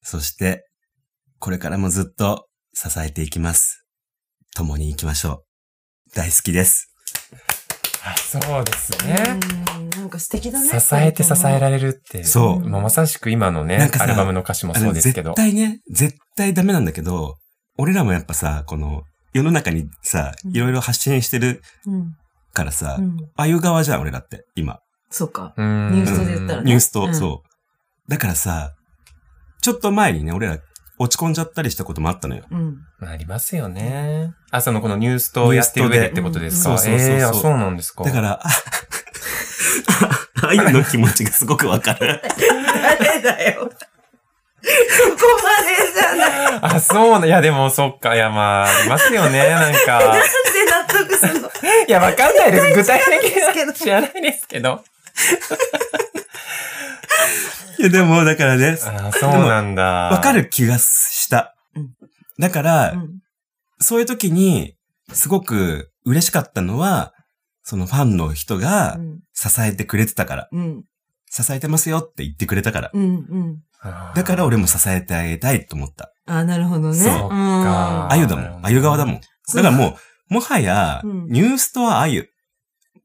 そして、これからもずっと支えていきます。共に行きましょう。大好きです。あそうですうね。んなんか素敵だね。支えて支えられるって。そうまさしく今のねなんか、さアルバムの歌詞もそうですけど。対ね、絶対ダメなんだけど、俺らもやっぱさ、この、世の中にさ、うんいろいろ発信してるうん。からさ、うん。あゆ側じゃん、俺らって、今。そうか。ニュースとで言ったらねニュースと、うんそう。だからさ、ちょっと前にね、俺ら落ち込んじゃったりしたこともあったのよ。うん。ありますよね。あ、そのこのニュースとやってる上でってことですか？ニュースとでうそうそうそうそうなんですか。だから、あ、ああゆの気持ちがすごくわかる。誰だよ。そこまでじゃない。あ、そうな、いやでもそっか、いやまあ、ありますよね、なんか。なんで納得するの？いや、わかんないです。具体的ですけどに知らないですけど。いや、でも、だからね、あ、そうなんだ。わかる気がしたうん。だから、うんそういう時に、すごく嬉しかったのは、そのファンの人がうん。支えてくれてたから、うん。支えてますよって言ってくれたから。うん。うん。だから俺も支えてあげたいと思った。あ、なるほどね。そうあゆだもん。あゆ側だもん。だからもう、もはや、うんニュースとはあゆ。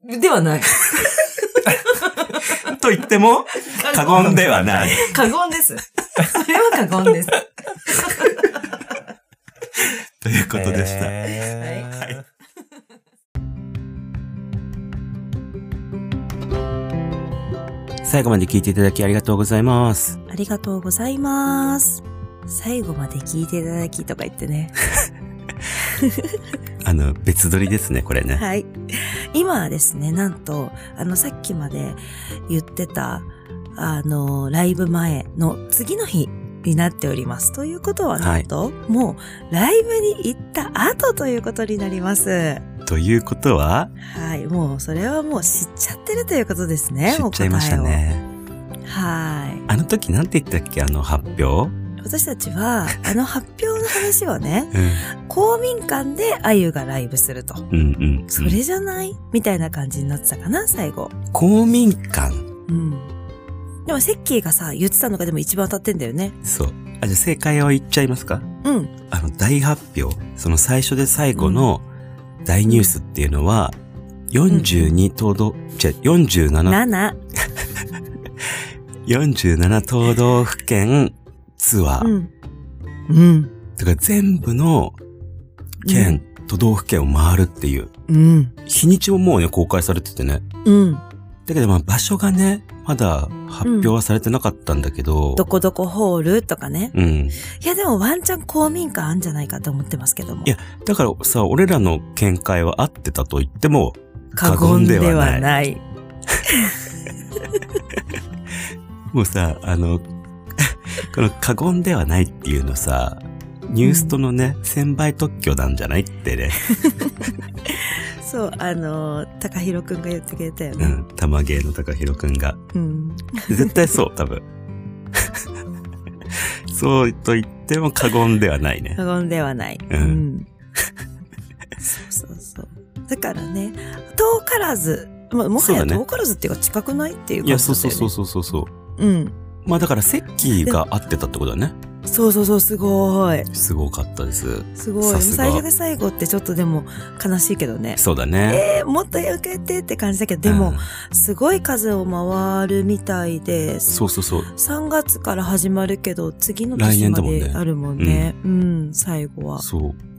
うん。ではない。と言っても、過言ではない。過言です。それは過言です。ということでした。へーはい最後まで聞いていただきありがとうございます。ありがとうございます。最後まで聞いていただきとか言ってね。あの、別撮りですね、これね。はい。今はですね、なんと、あの、さっきまで言ってた、あの、ライブ前の次の日になっております。ということは、なんと、もう、ライブに行った後ということになります。ということは、はい。もう、それはもう知っちゃってるということですね。知っちゃいましたね。はい。あの時なんて言ったっけ？あの発表？私たちは、あの発表の話をね、うん。公民館であゆがライブすると。うんうん。それじゃない？みたいな感じになってたかな、最後。公民館。うん。でも、セッキーがさ、言ってたのがでも一番当たってんだよね。そう。あ、じゃあ正解を言っちゃいますか？うん。あの、大発表。その最初で最後の大ニュースっていうのは、42都道、じゃ47、7。47 都道府県ツアー。うん。うん。だから全部の県、都道府県を回るっていう。うん。日にちももうね、公開されててね。うん。だけどまあ場所がね、まだ発表はされてなかったんだけど。どこどこホールとかね。うん。いや、でもワンチャン公民館あんじゃないかと思ってますけども。いやだからさ、俺らの見解は合ってたと言っても、過言ではない。もうさ、あの、この過言ではないっていうのさ、ニュースとのね、1000倍特許なんじゃないってね。そう、あのー、高弘くんが言ってくれたよね。うん。玉芸の高弘くんが。うん。絶対そう、多分。そうと言っても過言ではないね。過言ではない。うんそうそうそう。だからね、遠からず、まあ、もはや遠からずっていうか近くないっていういや、感じだよね。そうそうそうそうそうそう。うん。まあだから、セッキーが合ってたってことだね。そうそうそう、すごい。すごかったです。すごい。最初で最後ってちょっとでも悲しいけどね。そうだね。えー、もっとよけてって感じだけど、でも、うんすごい数を回るみたいで、そうそうそう。3月から始まるけど、次の来年ま年だもんねであるもんね。うん、最後は。そう。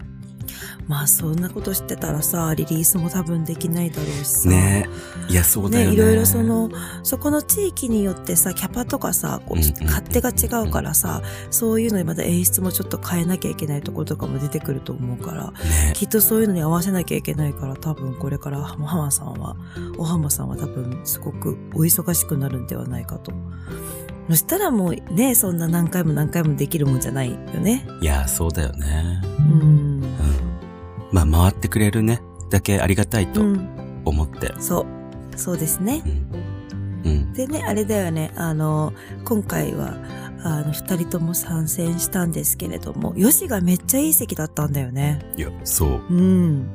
まあ、そんなことしてたらさ、リリースも多分できないだろうしさ。ねいや、そうだよね。いろいろその、そこの地域によってさ、キャパとかさ、こう勝手が違うからさ、そういうのにまた演出もちょっと変えなきゃいけないところとかも出てくると思うから、ねきっとそういうのに合わせなきゃいけないから、多分これから浜浜さんは、お浜さんは多分すごくお忙しくなるんではないかと。そしたらもうね、そんな何回も何回もできるもんじゃないよね。いや、そうだよね。うん。うん。まあ、回ってくれるね。だけありがたいとうん。思って。そう。そうですね。うん。うん。でね、あれだよね、あの、今回は、あの、二人とも参戦したんですけれども、ヨシがめっちゃいい席だったんだよね。いや、そう。うん。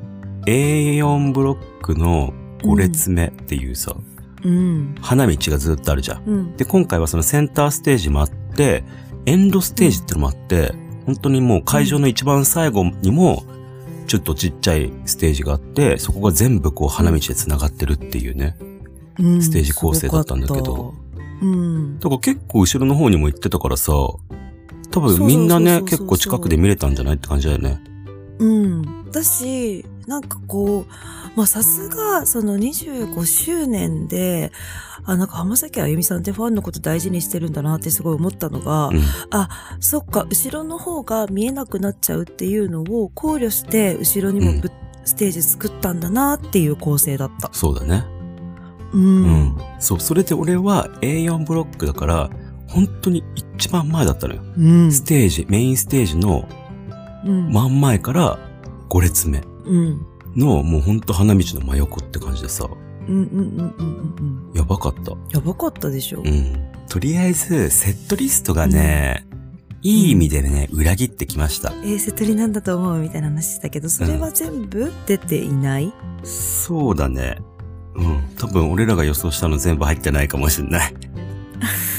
A4 ブロックの5列目っていうさ、うん。花道がずっとあるじゃん。うん。で、今回はそのセンターステージもあって、エンドステージってのもあって、本当にもう会場の一番最後にも、ちょっとちっちゃいステージがあって、そこが全部こう花道で繋がってるっていうね。うんステージ構成だったんだけど。うん。だから結構後ろの方にも行ってたからさ、多分みんなね、結構近くで見れたんじゃないって感じだよね。うん。だし、なんかこう、まあさすが、その25周年で、あ、なんか浜崎あゆみさんってファンのこと大事にしてるんだなってすごい思ったのが、うん。あ、そっか、後ろの方が見えなくなっちゃうっていうのを考慮して、後ろにもぶ、ステージ作ったんだなっていう構成だった。そうだね。うん。うん。そう、それで俺は A4 ブロックだから、本当に一番前だったのよ。うん。ステージ、メインステージのうん。真ん前から5列目うん。の、もうほんと花道の真横って感じでさ、うんうんうんうんうんうん。やばかった。やばかったでしょ。うん。とりあえず、セットリストがね、いい意味でね、裏切ってきました。えー、セトリなんだと思うみたいな話してたけど、それは全部出ていない、そうだね。うん。多分俺らが予想したの全部入ってないかもしれない。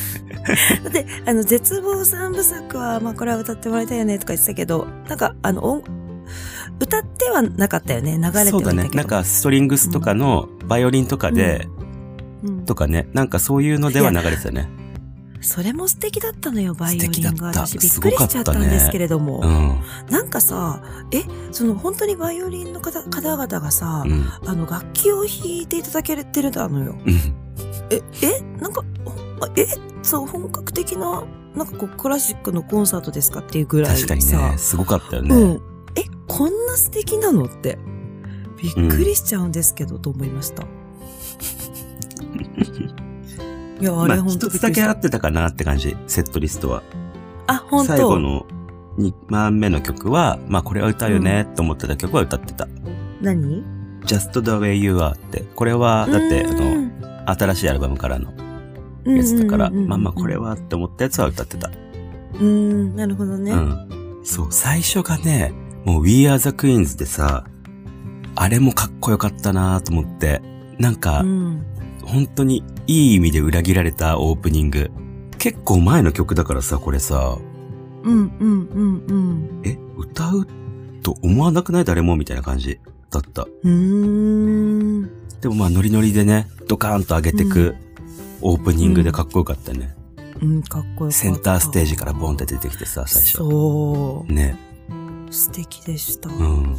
だって、あの、絶望三部作は、まあ、これは歌ってもらいたいよねとか言ってたけど、なんか、あの、音歌ってはなかったよね。流れてはいたけど。そうだね。なんかストリングスとかのバイオリンとかで、うん、とかね。なんかそういうのでは流れてたね。それも素敵だったのよ、バイオリンが。私びっくりしちゃったんですけれども。うん。なんかさ、え、その本当にバイオリンの方方々がさ、うん。あの楽器を弾いていただけてるのよ。うん。え、えなんか、えそう、本格的な、なんかこう、クラシックのコンサートですかっていうぐらいさ。確かにね、すごかったよね。うん。え、こんな素敵なのって。びっくりしちゃうんですけど、と思いました。いや、あれまあ、本当一つだけ合ってたかなって感じ、セットリストは。あ、本当最後の2番目の曲は、まあこれは歌うよねと思ってた曲は歌ってた。何？Just the way you are って。これは、だって、あの、新しいアルバムからのやつだから、まあまあこれ。はって思ったやつは歌ってた。うん、なるほどね。うん。そう、最初がね、もう We Are the Queens でさ、あれもかっこよかったなと思って、なんか、うん。本当にいい意味で裏切られたオープニング。結構前の曲だからさ、これさ、うん、うん、うん、うん。え、歌うと思わなくない？誰もみたいな感じだった。うーん。でもまあノリノリでね、ドカーンと上げてくオープニングでかっこよかったね。うん、かっこよかった。センターステージからボンって出てきてさ、最初。そね。う。素敵でした。うん。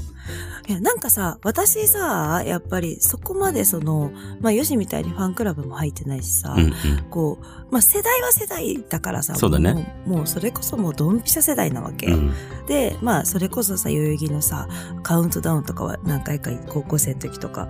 いや、なんかさ、私さ、やっぱりそこまでその、まあ、ヨシみたいにファンクラブも入ってないしさ、うんうん。こう、まあ、世代は世代だからさ、そうだねもう。もうそれこそもうドンピシャ世代なわけ。うん。で、まあ、それこそさ、代々木のさ、カウントダウンとかは何回か高校生の時とか、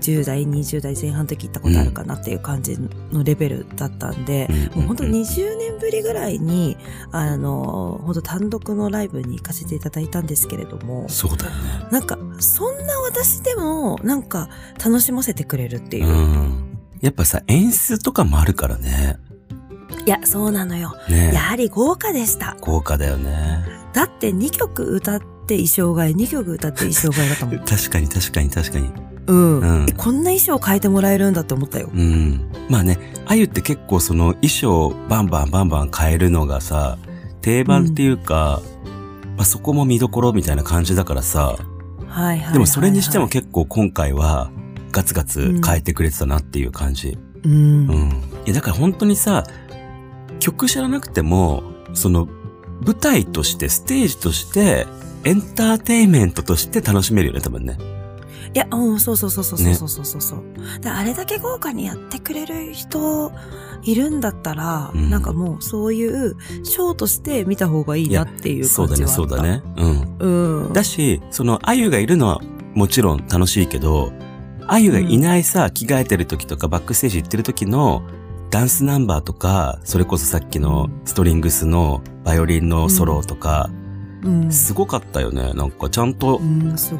10代、20代前半の時行ったことあるかなっていう感じのレベルだったんで、うんもう本当に20年ぶりぐらいに、あの、本当単独のライブに行かせていただいたんですけれども、そうだよね。なんか、そんな私でも、なんか、楽しませてくれるっていうう。ん。やっぱさ、演出とかもあるからね。いや、そうなのよ。ねやはり豪華でした。豪華だよね。だって2曲歌って衣装替え、2曲歌って衣装替えだったもん。確かに確かに確かに。うん。うんえこんな衣装変えてもらえるんだって思ったよ。うん。まあね、あゆって結構その衣装をバンバンバンバン変えるのがさ、定番っていうか、まあそこも見どころみたいな感じだからさ、はいはいはいはい。でもそれにしても結構今回はガツガツ変えてくれてたなっていう感じ。うん。うん。いやだから本当にさ、曲知らなくても、その舞台として、ステージとして、エンターテインメントとして楽しめるよね、多分ね。いや、うん、そうそうそうそうねそうそうそうそう。であれだけ豪華にやってくれる人いるんだったら、うんなんかもうそういうショーとして見た方がいいなっていうそうだね、感じはあった。そうだ。ね。うん。うん。だし、その、あゆがいるのはもちろん楽しいけど、あゆがいないさ、着替えてる時とかバックステージ行ってる時のダンスナンバーとか、それこそさっきのストリングスのバイオリンのソロとか、うん、すごかったよね。なんかちゃんと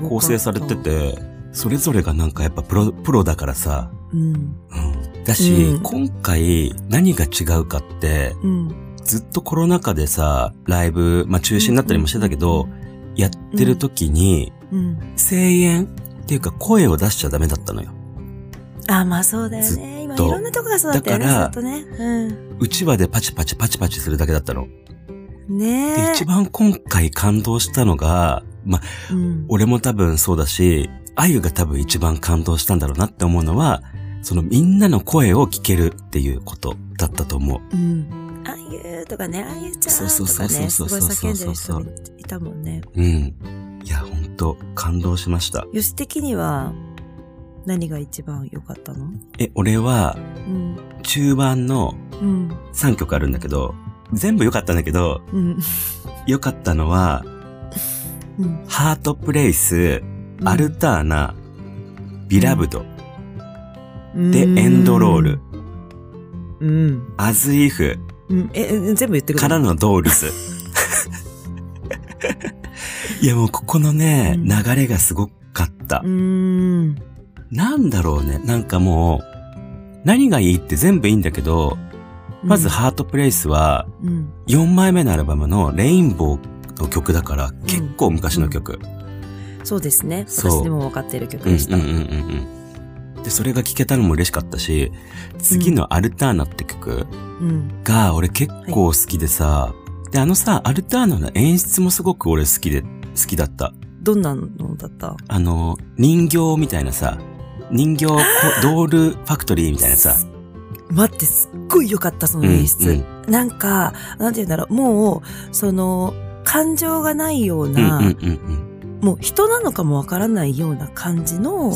構成されて。て、それぞれがなんかやっぱプロ、プロだからさ、うん。うん。だし、うん今回何が違うかって、うん。ずっとコロナ禍でさ、ライブ、まあ中止になったりもしてたけど、やってる時に、うん。声援っていうか声を出しちゃダメだったのよ。あ、まあそうだよずね。今いとろんなとこがそうだったよね。だからね。ううちわでパチパチパチパチするだけだったの。ん。ねで、え。一番今回感動したのが、まあ、うん。俺も多分そうだし、あゆが多分一番感動したんだろうなって思うのは、そのみんなの声を聞けるっていうことだったと思う。うん。あゆとかね、あゆちゃんとかね、すそうそうごい叫んでるそう人いたもんね。うん。いや、ほんと、感動しました。よし的には、何が一番良かったの？え、俺は、うん。中盤のうん。3曲あるんだけど、全部良かったんだけど、うん。良かったのは、うん。ハートプレイス、アルターナ、ビラブド、で、エンドロール、うん。アズイフ、うん。え、え全部言ってくれからのドールス。いやもうここのね、うん流れがすごかったう。ん。なんだろうね。なんかもう、何がいいって全部いいんだけど、まず、ハートプレイスは、うん。4枚目のアルバムのレインボーの曲だから、結構昔の曲。そうですね。そう私でも分かっている曲うんうんでした。うんうんうん。で、それが聴けたのも嬉しかったし、次のアルターナって曲うん。が俺結構好きでさ、で、あのさ、アルターナの演出もすごく俺好きで、好きだった。どんなのだった？あの、人形みたいなさ、人形こ ドールファクトリーみたいなさ、待って、すっごい良かった、その演出。うんなんか、なんて言うんだろう、もう、その、感情がないよううんな、うんうんもう人なのかもわからないような感じの。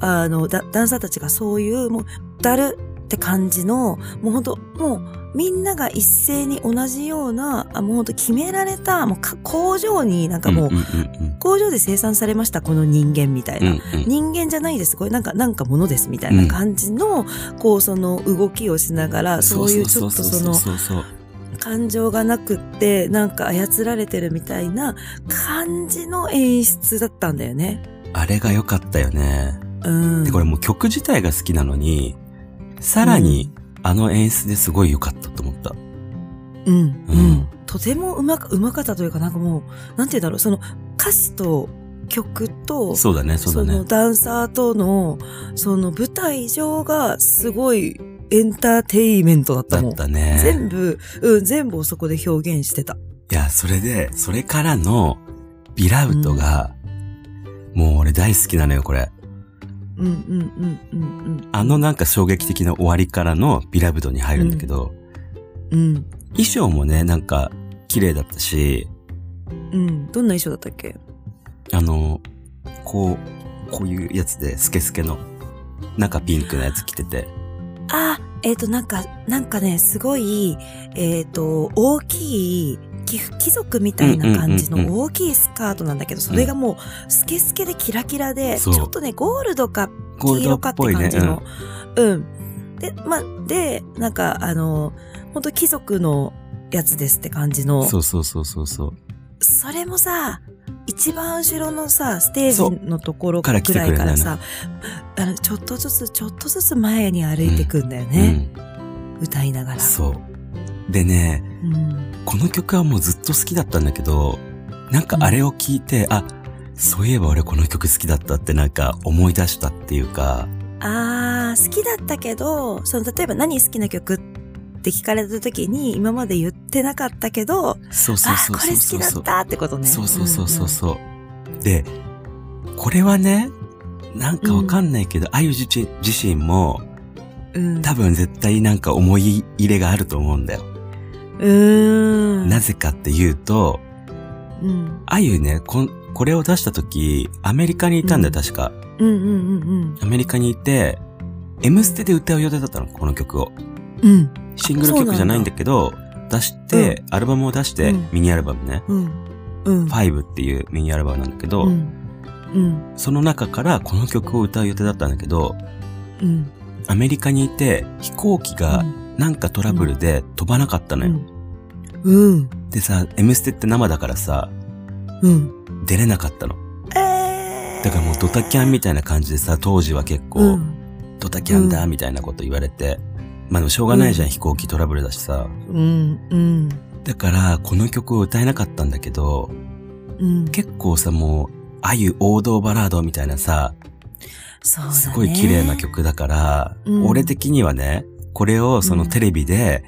あの、ダダンサーたちがそういう、もう、だるって感じの、もう本当もう、みんなが一斉に同じような、あもう本当決められた、もうか工場になんかもう、工場で生産されました、この人間みたいな。うんうん人間じゃないです。これなんか、なんかものですみたいな感じの、こう、その動きをしながら、そういうちょっとその、感情がなくって、なんか操られてるみたいな感じの演出だったんだよね。あれが良かったよね。うん。で、これもう曲自体が好きなのに、さらにあの演出ですごい良かったと思った。うん、うん、うんとてもうまか、うまかったというか、なんかもう、なんて言うんだろう、その歌詞と曲と、そうだね、そうだね。のダンサーとの、その舞台上がすごいエンターテイメントだったもん。だったね。全部、うん、全部をそこで表現してた。いや、それで、それからの、ビラウトが、もう俺大好きなのよ、これ。うん、うん、うん、うん、うん。あのなんか衝撃的な終わりからのビラブドに入るんだけど、うん、衣装もね、なんか、綺麗だったし、うん。どんな衣装だったっけ？あの、こう、こういうやつで、スケスケの、中ピンクのやつ着てて、あ、えっ、と、なんか、なんかね、すごい、えっ、と、大きい、貴貴族みたいな感じうんうんうんの大きいスカートなんだけど、それがもう、スケスケでキラキラで、ちょっとね、ゴールドか黄色かって。感じの。うん。で、まあ、で、なんか、あの、本当貴族のやつですって感じうの。ん。そうそうそうそうそう。それもさ、一番後ろのさ、ステージのところからくらいからさ、あの、ちょっとずつ、ちょっとずつ前に歩いてくんだよね。歌いながら。うん。そう。でね、うん。この曲はもうずっと好きだったんだけど、なんかあれを聞いて、あ、そういえば俺この曲好きだったってなんか思い出したっていうか、あー、好きだったけど、その、例えば何好きな曲って聞かれた時に、今まで言ってなかったけど、そうそうそうこれ好きだったってことね。そうそうそうそうそう。で、これはね、なんかわかんないけど、あゆ自身自身もうん。うん。多分絶対なんか思い入れがあると思うんだよ。うーん。なぜかっていうと、うん。あゆね、こんこれを出した時、アメリカにいたんだよ、うん確か。うんうんうんアメリカにいて、M ステで歌う予定だったの、この曲を。うん。うん。シングル曲じゃないんだけど、出して、アルバムを出して、うんミニアルバムね、うん。うん。5っていうミニアルバムなんだけど、うん。うん。その中からこの曲を歌う予定だったんだけど、うん。アメリカにいて飛行機がなんかトラブルで飛ばなかったのよ。うん。でさ、M ステって生だからさ、うん。出れなかったの。えー。だからもうドタキャンみたいな感じでさ、当時は結構、うん。ドタキャンだみたいなこと言われて、まあでもしょうがないじゃん、うん飛行機トラブルだしさ。うん。うん。だから、この曲を歌えなかったんだけど、うん。結構さ、もう、ああいう王道バラードみたいなさ、そうだね。すごい綺麗な。曲だから、うん俺的にはね、これをそのテレビで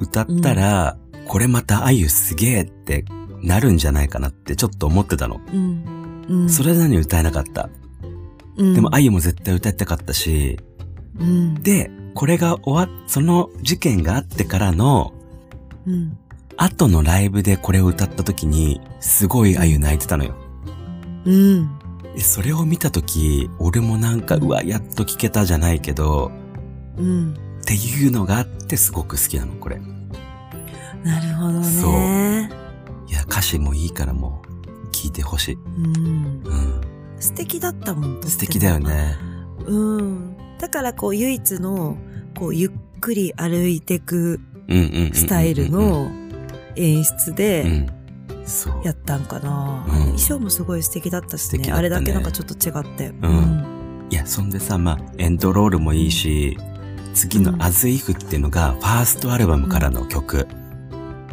歌ったら、これまたあゆすげえってなるんじゃないかなってちょっと思ってたの。うん。うん。それなのに歌えなかった。うん、でもあゆも絶対歌いたかったし、うん。で、これが終わっ、その事件があってからの、うん。後のライブでこれを歌った時に、すごいあゆ泣いてたのよ。うん。でそれを見た時、俺もなんか、うわ、やっと聞けたじゃないけど、うん。っていうのがあってすごく好きなの、これ。なるほどね。そういや、歌詞もいいからもう、聞いてほしい。うん。うん。素敵だったもん。素敵だよ。ね。うん。だからこう唯一の、こうゆっくり歩いてくうんうんうんうんうん。スタイルの演出うでん。そう。やったんかな。うん衣装もすごい素敵だったしね。ねあれだけなんかちょっと違って。うんいや、そんでさ、まあ、エンドロールもいいし、次の As If っていうのがファーストアルバムからの曲。うん。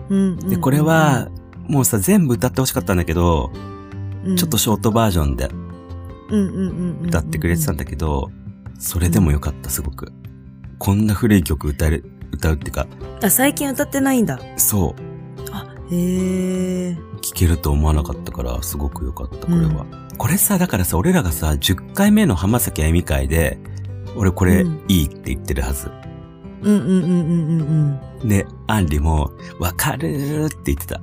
で、これは、もうさ、全部歌ってほしかったんだけど、うん、ちょっとショートバージョンでうんうんうんうん歌ってくれてたんだけど、それでもよかった、すごく。こんな古い曲歌える、歌うっていうか、あ、最近歌ってないんだ。そう、あ、へえ。聴けると思わなかったから、すごくよかった、これは。これさ、だからさ、俺らがさ、10回目の浜崎あゆみ会で、俺これうんいいって言ってるはず。うんうんうんうんうんうん。で、アンリも、わかるーって言ってた。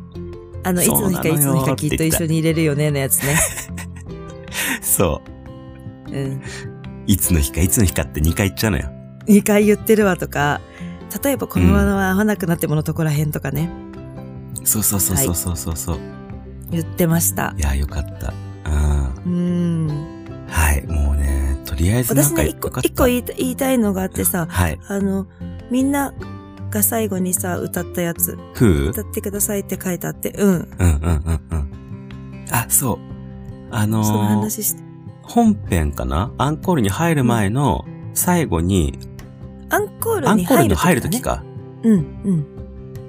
あの、いつの日かいつの日かきっと一緒に入れるよねのやつね。そう。うん。いつの日かいつの日かって2回言っちゃうのよ。2回言ってるわとか、例えばこのまま合わなくなってものとこらへんとかね、そうそうそうそうそうそうそう。言ってましたい、。や、よかった。うん。うん。はい、もうね、とりあえずなん私ね、一個、かよかった一個言いた言いたいのがあってさ、はい。あの、みんなが最後にさ、歌ったやつ、歌ってくださいって書いてあって、うん。うんうんうんうん。あ、そう。あのーその話して。本編かな？アンコールに入る前の最後に、アンコールアンにコールに入る入る時か。うん、うん。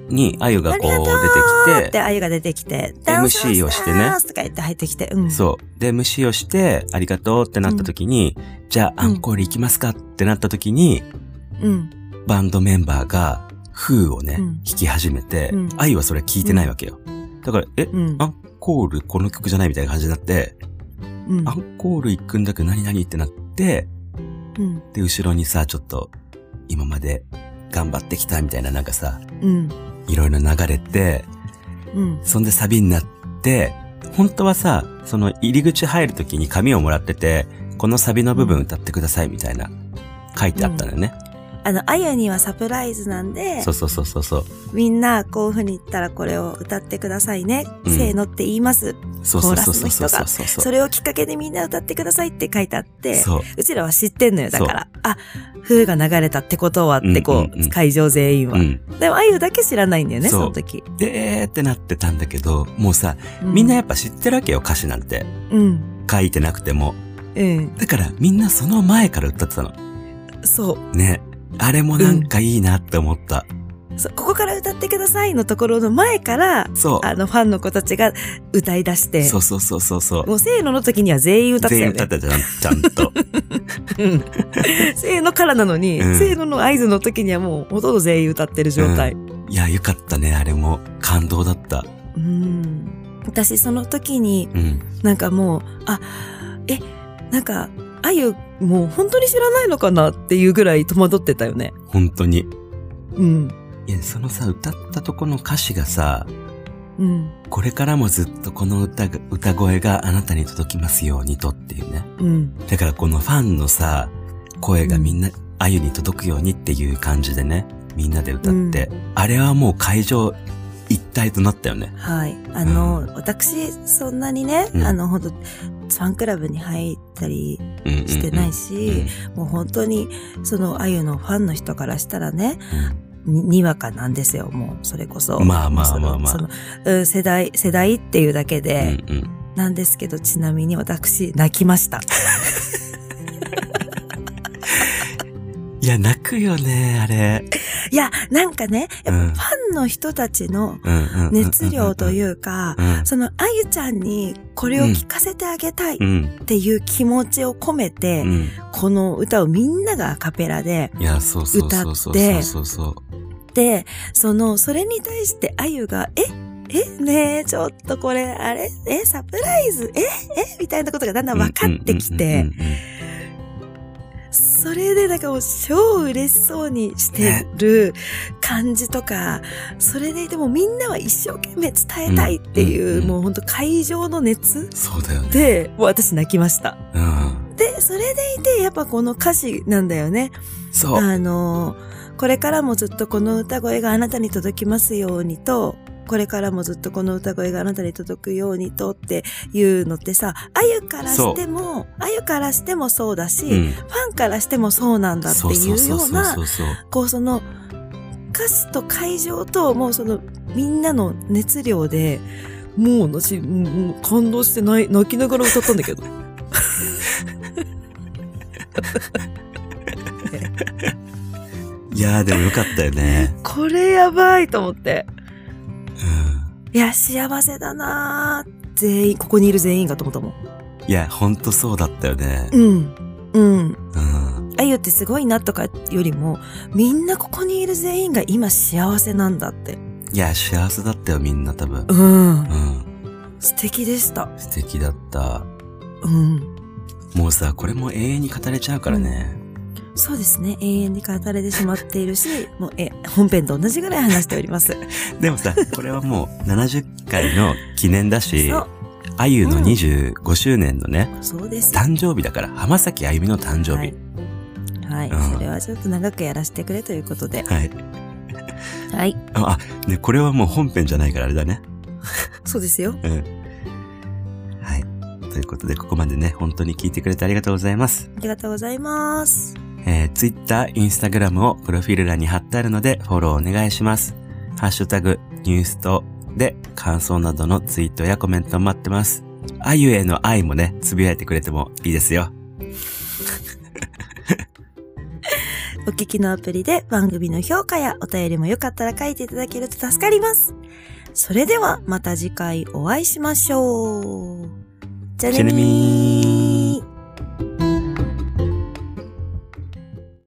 に、あゆがこう出てき、ってて、あゆが出てきて、MC をしてねダンスとか言って入ってきて、うん。そう。で、MC をして、ありがとうってなった時に、じゃあアンコール行きますかってなった時に、うん。バンドメンバーが、フーをね、うん弾き始めてうん、あゆはそれ聞いてないわけよ。だから、え、うん。アンコールこの曲じゃないみたいな感じになって、うんアンコール行くんだけど何々ってなって、うん。で、後ろにさ、ちょっと、今まで頑張ってきたみたいななんかさ、うん。いろいろ流れて、うん。そんでサビになって、本当はさ、その入り口入るときに紙をもらってて、このサビの部分歌ってくださいみたいな、書いてあったのよね。あの、あゆにはサプライズなんでそ、うそうそうそうそう。みんなこういう風に言ったらこれを歌ってくださいね。うんせーのって言います。そうそうそうそうそうコーラスの人がそうそうそれをきっかけでみんな歌ってくださいって書いてあって、そう。うちらは知ってんのよ。だから、あ、風が流れたってことはってこう、うんうんうん会場全員は。うん。でも、あゆだけ知らないんだよね、その時。でーってなってたんだけど、もうさ、うみんなやっぱ知ってるわけよ、歌詞なんて。うん。書いてなくても。うん。だからみんなその前から歌ってたの。そう。ね。あれもなんかいいなって思った。そうここから歌ってくださいのところの前から、そう。あの、ファンの子たちが歌い出して、そうそうそうそうそう。もう、せーのの時には全員歌ってた全よね。員歌ってたじゃん、ちゃんと。うんせーのからなのに、うんせーのの合図の時にはもうほとんど全員歌ってる状態。いや、よかったね、あれも。感動だった。うん。私その時にうん。なんかもう、あ、え、なんか、あゆ、もう本当に知らないのかなっていうぐらい戸惑ってたよね。本当に。うん。いや、そのさ、歌ったとこの歌詞がさ、うん。これからもずっとこの歌が、歌声があなたに届きますようにとっていうね。うん。だからこのファンのさ、声がみんな、あゆに届くようにっていう感じでね、みんなで歌って、あれはもう会場一体となったよね。はい。あの、私、そんなにね、うんあの、ほんと、ファンクラブに入ったりうんうんうんしてないし、もう本当に、その、あゆのファンの人からしたらね、ににわかなんですよ、もう、それこそ。まあまあまあまあその、うん世代、世代っていうだけうんで、うんうんなんですけど、ちなみに私、泣きました。いや、泣くよね、あれ。いや、なんかね、うんファンの人たちのうんうんうんうん熱量というか、うん。その、あゆちゃんにこれを聞かせてあげたいっうん。ていう気持ちを込めて、うん。この歌をみんながアカペラで、いや、そうそうそうそうそうそうそう。で、その、それに対してあゆが、ええねえ、ちょっとこれ、あれえサプライズええみたいなことがだんだん分かってきてうんうんうん、それでなんかもう超嬉しそうにしてる感じとか、それででもみんなは一生懸命伝えたいっていう、うんうんもう本当会場の熱そうだよね。で、もう私泣きました。うん。で、それでいて、やっぱこの歌詞なんだよね。そう。あの、これからもずっとこの歌声があなたに届きますようにと、これからもずっとこの歌声があなたに届くようにとっていうのってさ、あゆからしても、あゆからしてもそうだし、うん。ファンからしてもそうなんだっていうような。こうその、歌詞と会場と、もうその、みんなの熱量で、もう私、もう感動して泣い泣きながら歌ったんだけど。いやーでもよかったよね。これやばいと思って。うん。いや、幸せだなー全員、ここにいる全員がと思ったもん。いや、ほんとそうだったよね。うん。うん。うん。あゆってすごいなとかよりも、みんなここにいる全員が今幸せなんだって。いや、幸せだったよ、みんな多分。うんう。ん。素敵でした。素敵だった。うん。もうさ、これも永遠に語れちゃうからね。そうですね。永遠に語れてしまっているし、もう、え、本編と同じぐらい話しております。でもさ、これはもう70回の記念だしあゆの25周年のね、そうです。誕生日だから、浜崎あゆみの誕生はい日。。はい。うんそれはちょっと長くやらせてくれということで。はい。はい。あ、あね、これはもう本編じゃないからあれだね。そうですよ。うん。はい。ということで、ここまでね、本当に聞いてくれてありがとうございます。ありがとうございます。えー、Twitter、Instagram をプロフィール欄に貼ってあるので、フォローお願いします。ハッシュタグ、ニュースとで感想などのツイートやコメント待ってます。あゆへの愛もね、つぶやいてくれてもいいですよ。お聞きのアプリで番組の評価やお便りもよかったら書いていただけると助かります。それではまた次回お会いしましょう。じゃねみー